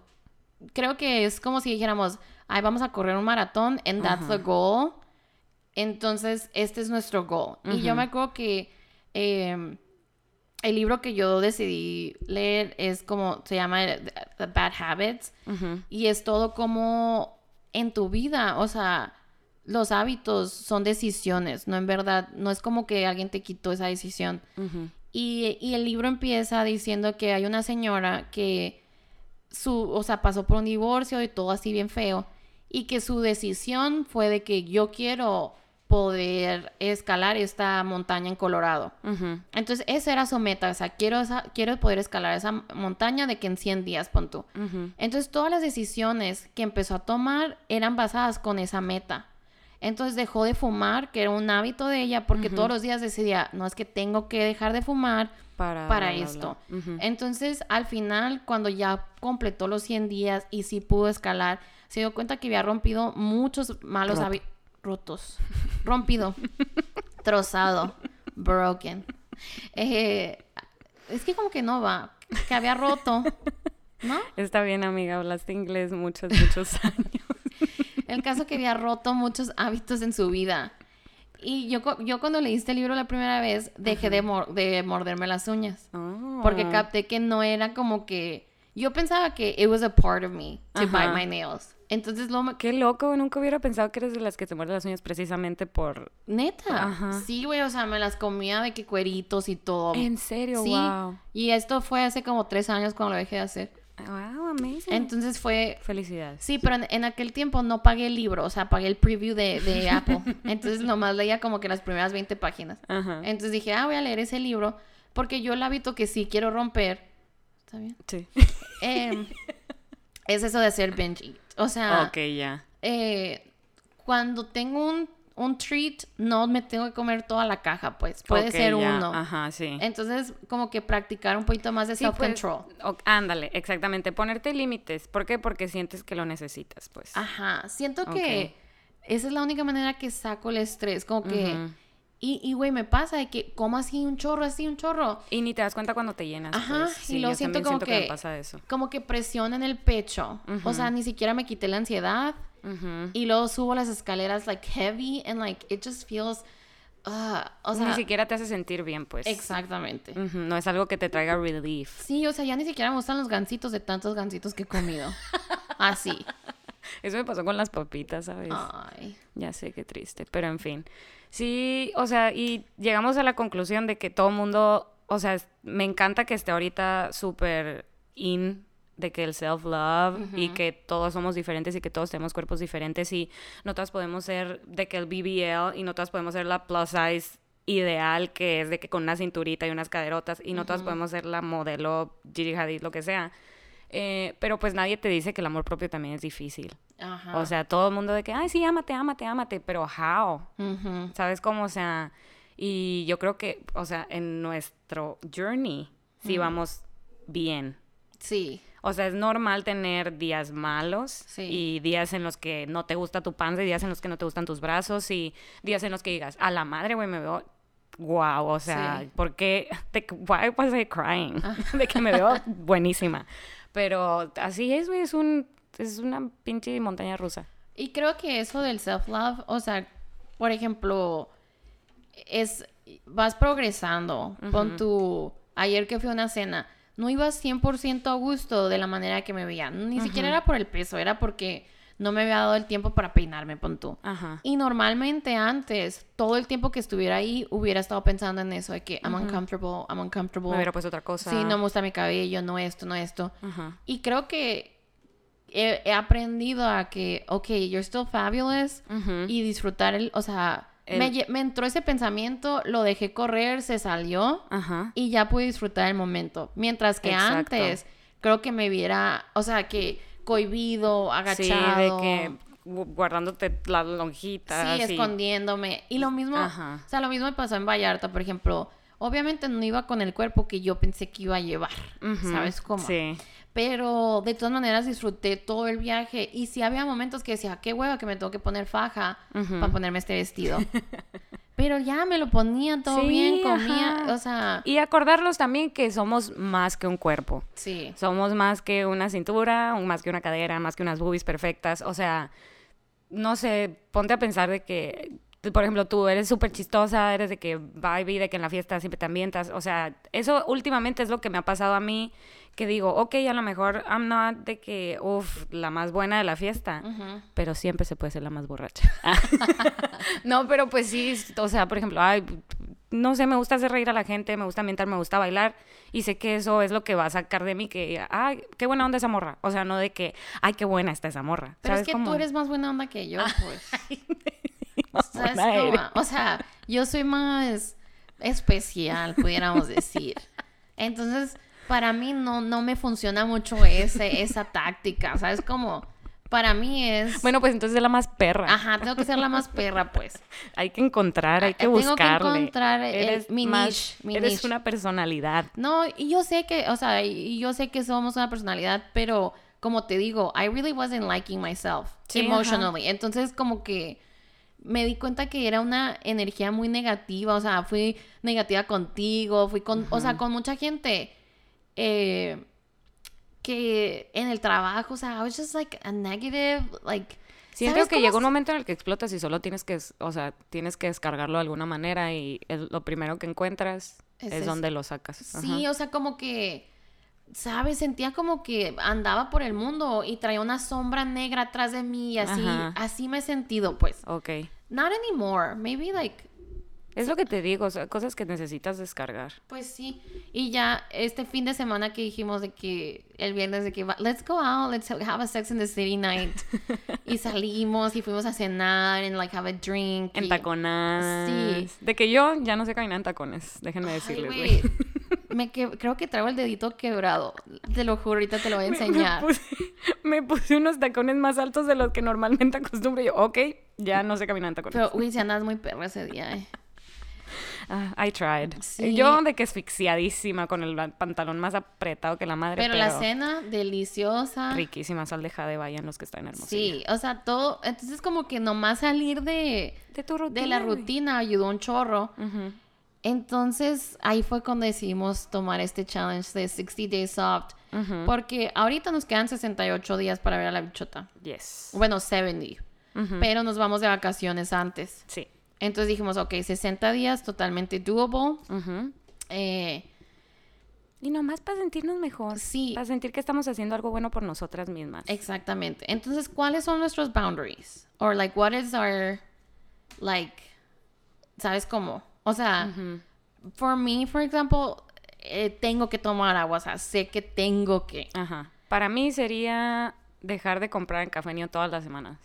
creo que es como si dijéramos, ay, vamos a correr un maratón and that's Ajá. the goal. Entonces, este es nuestro goal. Y yo me acuerdo que em, el libro que yo decidí leer es como, se llama The Bad Habits. Y es todo como en tu vida, o sea, los hábitos son decisiones, no en verdad, no es como que alguien te quitó esa decisión. Y, y el libro empieza diciendo que hay una señora que su, o sea, pasó por un divorcio y todo así bien feo. Y que su decisión fue de que yo quiero poder escalar esta montaña en Colorado. Entonces, esa era su meta. O sea, quiero, esa- quiero poder escalar esa montaña de que en 100 días, pon tú. Entonces, todas las decisiones que empezó a tomar eran basadas con esa meta. Entonces, dejó de fumar, que era un hábito de ella, porque todos los días decidía, no es que tengo que dejar de fumar Para, para esto. Entonces, al final, cuando ya completó los 100 días y sí pudo escalar, se dio cuenta que había rompido muchos malos hábitos. Rotos. Rompido. trozado. Broken. Eh, es que como que no va. Que había roto. ¿No? Está bien, amiga, hablaste inglés muchos, muchos años. El caso que había roto muchos hábitos en su vida. Y yo, yo cuando leí este libro la primera vez, dejé de, mor- de morderme las uñas. Porque Oh. capté que no era como que... Yo pensaba que it was a part of me to Ajá. bite my nails. Entonces lo... Qué loco, nunca hubiera pensado que eres de las que te muerde las uñas precisamente por... Neta. Ajá. Sí, güey, o sea, me las comía de que cueritos y todo. ¿En serio? Sí. Wow. Y esto fue hace como tres años cuando lo dejé de hacer. Wow, amazing. Entonces fue... Felicidades. Sí, pero en, en aquel tiempo no pagué el libro, o sea, pagué el preview de, de Apple. Entonces nomás leía como que las primeras 20 páginas. Ajá. Entonces dije, ah, voy a leer ese libro, porque yo el hábito que sí quiero romper, ¿está bien? Sí. Em, es eso de hacer binge. O sea, ok, ya. eh, cuando tengo un, un treat, no me tengo que comer toda la caja, pues. Puede ser uno. Ajá, sí. Entonces, como que practicar un poquito más de Sí, pues, self-control. ándale, exactamente. Ponerte límites. ¿Por qué? Porque sientes que lo necesitas, pues. Ajá. Siento que esa es la única manera que saco el estrés. Como que. Y, güey, me pasa de que como así un chorro, así un chorro. Y ni te das cuenta cuando te llenas. Ajá, pues. y Sí, luego yo siento como siento que... que- me pasa eso. Como que presión en el pecho. O sea, ni siquiera me quité la ansiedad. Ujú. Y luego subo las escaleras, like, heavy. And, like, it just feels... ah, o sea, ni siquiera te hace sentir bien, pues. Exactamente. Ujú, No es algo que te traiga relief. Sí, o sea, ya ni siquiera me gustan los gancitos de tantos gancitos que he comido. Así. Eso me pasó con las papitas, ¿sabes? Ay. Ya sé, qué triste, pero en fin. Sí, o sea, y llegamos a la conclusión de que todo mundo, o sea, me encanta que esté ahorita súper in de que el self-love y que todos somos diferentes y que todos tenemos cuerpos diferentes y no todas podemos ser de que el BBL y no todas podemos ser la plus size ideal que es de que con una cinturita y unas caderotas y no todas podemos ser la modelo Gigi Hadid, lo que sea. Eh, pero pues nadie te dice que el amor propio también es difícil. Ajá. O sea, todo el mundo de que, ay, sí, ámate, ámate, ámate, pero how? ¿Sabes cómo? O sea, y yo creo que, o sea, en nuestro journey sí vamos bien. Sí. O sea, es normal tener días malos Sí. y días en los que no te gusta tu panza y días en los que no te gustan tus brazos y días en los que digas, a la madre, güey, me veo wow, o sea, Sí. ¿por qué? De, why was I crying? Ah. De que me veo buenísima. Pero así es, güey, es un es una pinche montaña rusa. Y creo que eso del self-love, o sea, por ejemplo, es, vas progresando. Pon tu, ayer que fui a una cena, no ibas 100% a gusto de la manera que me veía. Ni siquiera era por el peso, era porque no me había dado el tiempo para peinarme, pon tú. Ajá. Y normalmente antes, todo el tiempo que estuviera ahí, hubiera estado pensando en eso, de que I'm uncomfortable, I'm uncomfortable. Me hubiera puesto otra cosa. Sí, no me gusta mi cabello, no esto, no esto. Ajá. Y creo que he, he aprendido a que, ok, you're still fabulous y disfrutar el, o sea, El- me, me entró ese pensamiento, lo dejé correr, se salió Ajá. y ya pude disfrutar el momento. Mientras que Exacto. antes, creo que me viera, o sea, que cohibido, Sí, agachado. de que gu- guardándote las lonjitas. Sí, escondiéndome. Y lo mismo, Ajá. o sea, lo mismo me pasó en Vallarta, por ejemplo. Obviamente no iba con el cuerpo que yo pensé que iba a llevar, ¿sabes cómo? Sí. Pero de todas maneras disfruté todo el viaje. Y sí había momentos que decía, qué hueva que me tengo que poner faja para ponerme este vestido. Pero ya me lo ponía todo Sí, bien, comía, ajá. o sea, Y acordarlos también que somos más que un cuerpo. sí. Somos más que una cintura, más que una cadera, más que unas boobies perfectas. O sea, no sé, ponte a pensar de que, por ejemplo, tú eres súper chistosa, eres de que vibe, de que en la fiesta siempre te ambientas. O sea, eso últimamente es lo que me ha pasado a mí, que digo, ok, a lo mejor I'm not de que, uff, la más buena de la fiesta. Pero siempre se puede ser la más borracha. no, pero pues sí, o sea, por ejemplo, ay, no sé, me gusta hacer reír a la gente, me gusta ambientar, me gusta bailar y sé que eso es lo que va a sacar de mí que, ay, qué buena onda esa morra. O sea, no de que, ay, qué buena está esa morra. Pero es ¿Sabes que cómo? tú eres más buena onda que yo, pues. ¿Sabes mamona cómo? eres. O sea, yo soy más especial, pudiéramos decir. Entonces, para mí no, no me funciona mucho ese, esa táctica, ¿sabes cómo? Para mí es... Bueno, pues entonces es la más perra. Ajá, tengo que ser la más perra, pues. Hay que encontrar, hay que Tengo que buscarle. encontrar el- eres mi más- niche, mi eres niche. una personalidad. No, y yo sé que, o sea, y yo sé que somos una personalidad, pero como te digo, I really wasn't liking myself Sí, emotionally. Entonces, como que me di cuenta que era una energía muy negativa, o sea, fui negativa contigo, fui con, o sea, con mucha gente eh, que en el trabajo, o sea, I was just like a negative, like Siento ¿sabes que llega un momento en el que explotas y solo tienes que, o sea, tienes que descargarlo de alguna manera y el- lo primero que encuentras Es es, donde lo sacas. Sí, Ajá. o sea, como que, ¿sabes? Sentía como que andaba por el mundo y traía una sombra negra atrás de mí y así, Ajá. así me he sentido, pues. Ok. Not anymore, maybe like, Es lo que te digo, o sea, cosas que necesitas descargar. pues sí. Y ya este fin de semana que dijimos de que, el viernes de que, va- let's go out, let's have a Sex in the City night. y salimos y fuimos a cenar and like have a drink. En y- taconadas. Sí. De que yo ya no sé caminar en tacones, déjenme Ay, decirles, güey. Me que- creo que traigo el dedito quebrado. Te lo juro, ahorita te lo voy a enseñar. Me puse, me puse unos tacones más altos de los que normalmente acostumbro. Y yo, ok, ya no sé caminar en tacones. Pero, uy, si andas muy perra ese día, eh. Ah, I tried. Sí. Yo de que asfixiadísima con el pantalón más apretado que la madre. Pero, Pero, la cena, deliciosa. Riquísima sal de jade, vayan los que están hermosos. Sí, o sea, todo. Entonces, como que nomás salir de, De tu rutina. de la rutina ayudó un chorro. Ujú. Entonces, ahí fue cuando decidimos tomar este challenge de 60 Days Soft. Porque ahorita nos quedan 68 días para ver a la bichota. Yes. Bueno, 70. Ujú. Pero nos vamos de vacaciones antes. Sí. Entonces dijimos, ok, 60 días, totalmente doable. Eh, Y nomás para sentirnos mejor. Sí. Para sentir que estamos haciendo algo bueno por nosotras mismas. Exactamente. Entonces, ¿cuáles son nuestros boundaries? Or like, what is our, like, ¿sabes cómo? O sea, Ujú. for me, for example, eh, tengo que tomar agua, o sea, sé que tengo que. Ajá. Para mí sería dejar de comprar en Café Neo todas las semanas.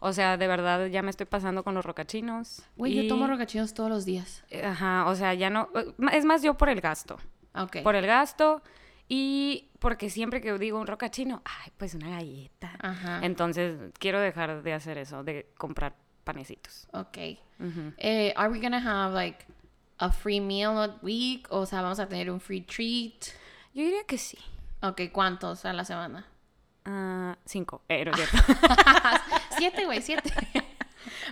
O sea, de verdad ya me estoy pasando con los rocachinos. Güey, y- yo tomo rocachinos todos los días. Ajá, o sea, ya no... Es más yo por el gasto. Ok. Por el gasto y porque siempre que digo un rocachino, ay, pues una galleta. Ajá. Entonces, quiero dejar de hacer eso, de comprar panecitos. Ok. Eh, are we gonna have, like, a free meal a week? O sea, vamos a tener un free treat. Yo diría que sí. Ok, ¿cuántos a la semana? Ah, cinco. Eh, no es cierto. siete, güey, siete.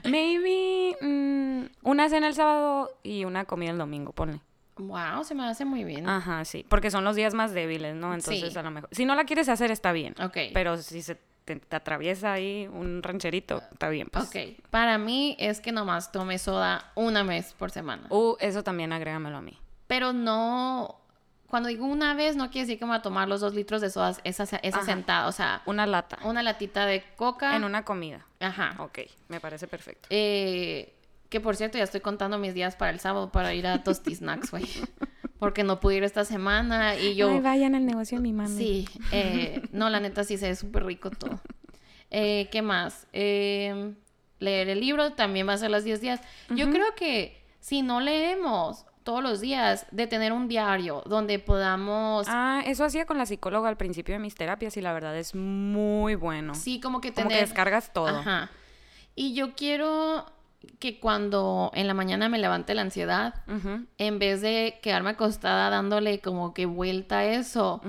Maybe mm, una cena el sábado y una comida el domingo, ponle. wow, se me hace muy bien. Ajá, sí. Porque son los días más débiles, ¿no? Entonces, Sí. a lo mejor. Si no la quieres hacer, está bien. Ok. Pero si se te, te atraviesa ahí un rancherito, está bien. Pues. Ok, para mí es que nomás tome soda una vez por semana. Uh, eso también agrégamelo a mí. Pero no, cuando digo una vez, no quiere decir que me voy a tomar los dos litros de soda esa, esa sentada. O sea, Una lata. una latita de coca. En una comida. Ajá. Ok, me parece perfecto. Eh, que por cierto, ya estoy contando mis días para el sábado para ir a Tosti Snacks, güey. Porque no pude ir esta semana y yo... Ay, vayan al negocio de mi mami. Sí, eh, no, la neta sí se ve súper rico todo. Eh, ¿Qué más? Eh, leer el libro también va a ser los 10 días. Yo creo que si no leemos, todos los días de tener un diario donde podamos, Ah, eso hacía con la psicóloga al principio de mis terapias y la verdad es muy bueno. sí, como que Como tener... que descargas todo. Ajá. Y yo quiero que cuando en la mañana me levante la ansiedad, en vez de quedarme acostada dándole como que vuelta a eso,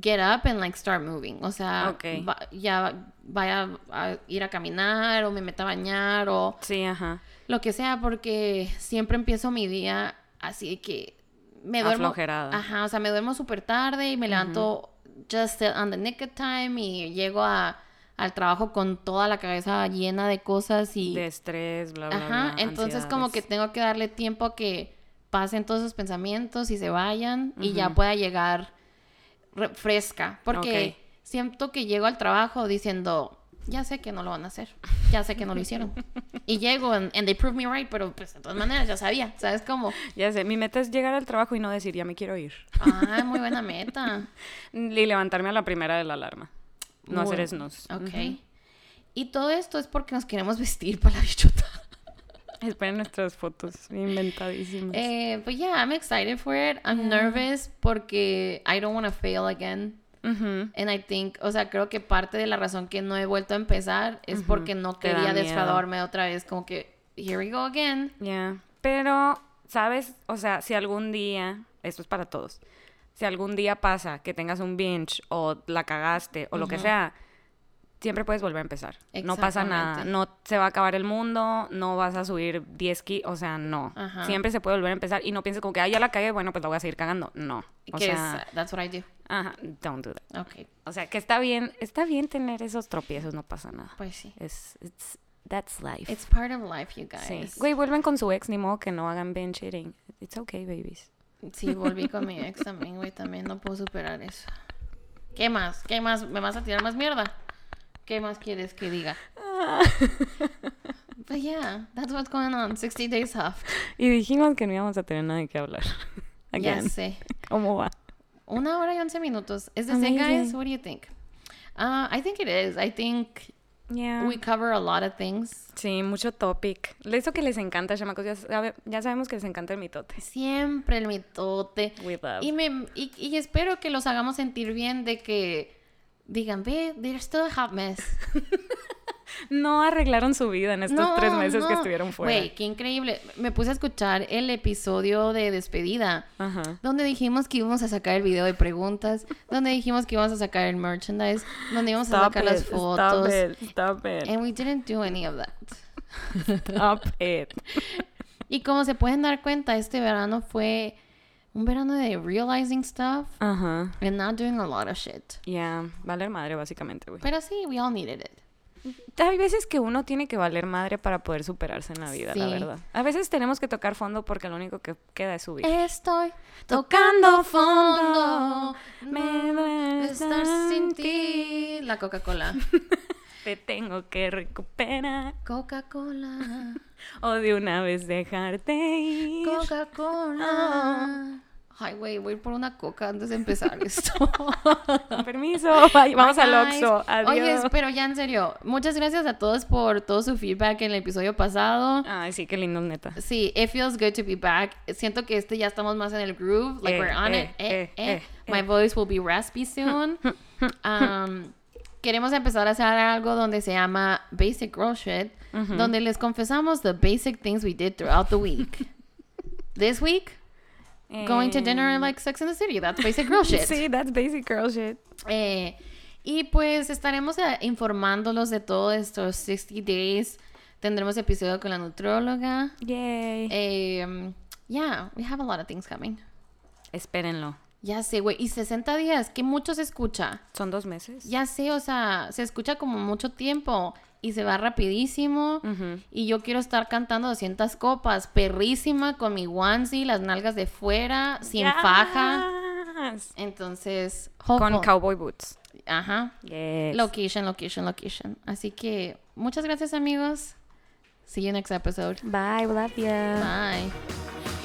get up and like start moving. O sea, va- ya vaya a ir a caminar o me meta a bañar o Sí, ajá. lo que sea, porque siempre empiezo mi día así que me duermo. Aflojerada. Ajá, o sea, me duermo súper tarde y me levanto just on the nick of time y llego a, al trabajo con toda la cabeza llena de cosas y... De estrés, bla, bla, Ajá, bla, entonces como que tengo que darle tiempo a que pasen todos esos pensamientos y se vayan y ya pueda llegar re- fresca. Porque siento que llego al trabajo diciendo, ya sé que no lo van a hacer, ya sé que no lo hicieron. y llego and, and they prove me right, pero pues de todas maneras ya sabía, ¿sabes cómo? Ya sé, mi meta es llegar al trabajo y no decir, ya me quiero ir. Ah, muy buena meta. Y levantarme a la primera de la alarma. No hacer snooze. Ok. Ujú. Y todo esto es porque nos queremos vestir para la bichota. Esperen nuestras fotos inventadísimas. Eh, but yeah, I'm excited for it. I'm nervous porque I don't want to fail again. Ujú. And I think, o sea, creo que parte de la razón que no he vuelto a empezar es Ujú. porque no Te quería miedo. defraudarme otra vez, como que, here we go again. Ya. Pero, ¿sabes? O sea, si algún día, esto es para todos, si algún día pasa que tengas un binge o la cagaste o lo que sea, siempre puedes volver a empezar. No pasa nada. No se va a acabar el mundo, no vas a subir 10 kilos, o sea, no. Ajá. Siempre se puede volver a empezar y no pienses como que, ah, ya la cagué, bueno, pues la voy a seguir cagando. No. O que sea, es, that's what I do. ajá, don't do that. Ok, O sea, que está bien, está bien tener esos tropiezos, no pasa nada. pues sí. Es, it's, that's life. It's part of life, you Sí. guys. Güey, vuelven con su ex, ni modo que no hagan binge eating. It's okay, babies. Sí, volví con mi ex también, güey, también no puedo superar eso. ¿Qué más? ¿Qué más? ¿Me vas a tirar más mierda? ¿Qué más quieres que diga? But yeah, that's what's going on. 60 days off. Y dijimos que no íbamos a tener nada de qué hablar. Ya Again. sé. ¿Cómo va? Una hora y once minutos. Is this it, guys? What do you think? Uh, I think it is. I think Yeah. we cover a lot of things. Sí, mucho topic. Eso que les encanta, chamacos. Ya, sabe- ya sabemos que les encanta el mitote. Siempre el mitote. We love. Y, me, y, y espero que los hagamos sentir bien de que digan, ve, they're still a hot mess. No arreglaron su vida en estos No, tres meses que estuvieron fuera. Güey, qué increíble. Me puse a escuchar el episodio de despedida. Ajá. Donde dijimos que íbamos a sacar el video de preguntas, donde dijimos que íbamos a sacar el merchandise, donde íbamos a sacar las fotos. Stop it. Stop it. And we didn't do any of that. Stop it. Y como se pueden dar cuenta, este verano fue un verano de realizing stuff Ajá. and not doing a lot of shit. Ya, valer madre, básicamente, güey. Pero sí, we all needed it. Hay veces que uno tiene que valer madre para poder superarse en la vida, la verdad. A veces tenemos que tocar fondo porque lo único que queda es subir. Estoy Tocando fondo. me duele estar sin ti. La Coca-Cola. Te tengo que recuperar Coca-Cola. o de una vez dejarte ir. Coca-Cola. Ay, güey, voy a ir por una coca antes de empezar esto. Permiso, bye, vamos Bye, al guys. Oxxo. Adiós. Oye, pero ya en serio, muchas gracias a todos por todo su feedback en el episodio pasado. Ay, sí, qué lindo, neta. Sí, it feels good to be back. Siento que este ya estamos más en el groove, like Eh, we're on eh, it. Eh, eh, eh. eh, My voice will be raspy soon. Um, queremos empezar a hacer algo donde se llama Basic Girl Shit, donde les confesamos the basic things we did throughout the week. This week, going to dinner like Sex in the City. That's basic girl shit. Sí, that's basic girl shit. Eh, y pues estaremos eh, informándolos de todos estos 60 days. Tendremos episodio con la nutróloga. Yay. Eh, yeah, we have a lot of things coming. Espérenlo. Ya sé, güey. Y 60 días, que mucho se escucha. ¿Son dos meses? Ya sé, o sea, se escucha como mucho tiempo y se va rapidísimo. Y yo quiero estar cantando 200 copas, perrísima, con mi onesie, las nalgas de fuera, sin faja. Yes. Entonces, Con cowboy boots. Ajá. Yes. Location, location, location. Así que muchas gracias amigos. See you next episode. Bye, love ya. Bye.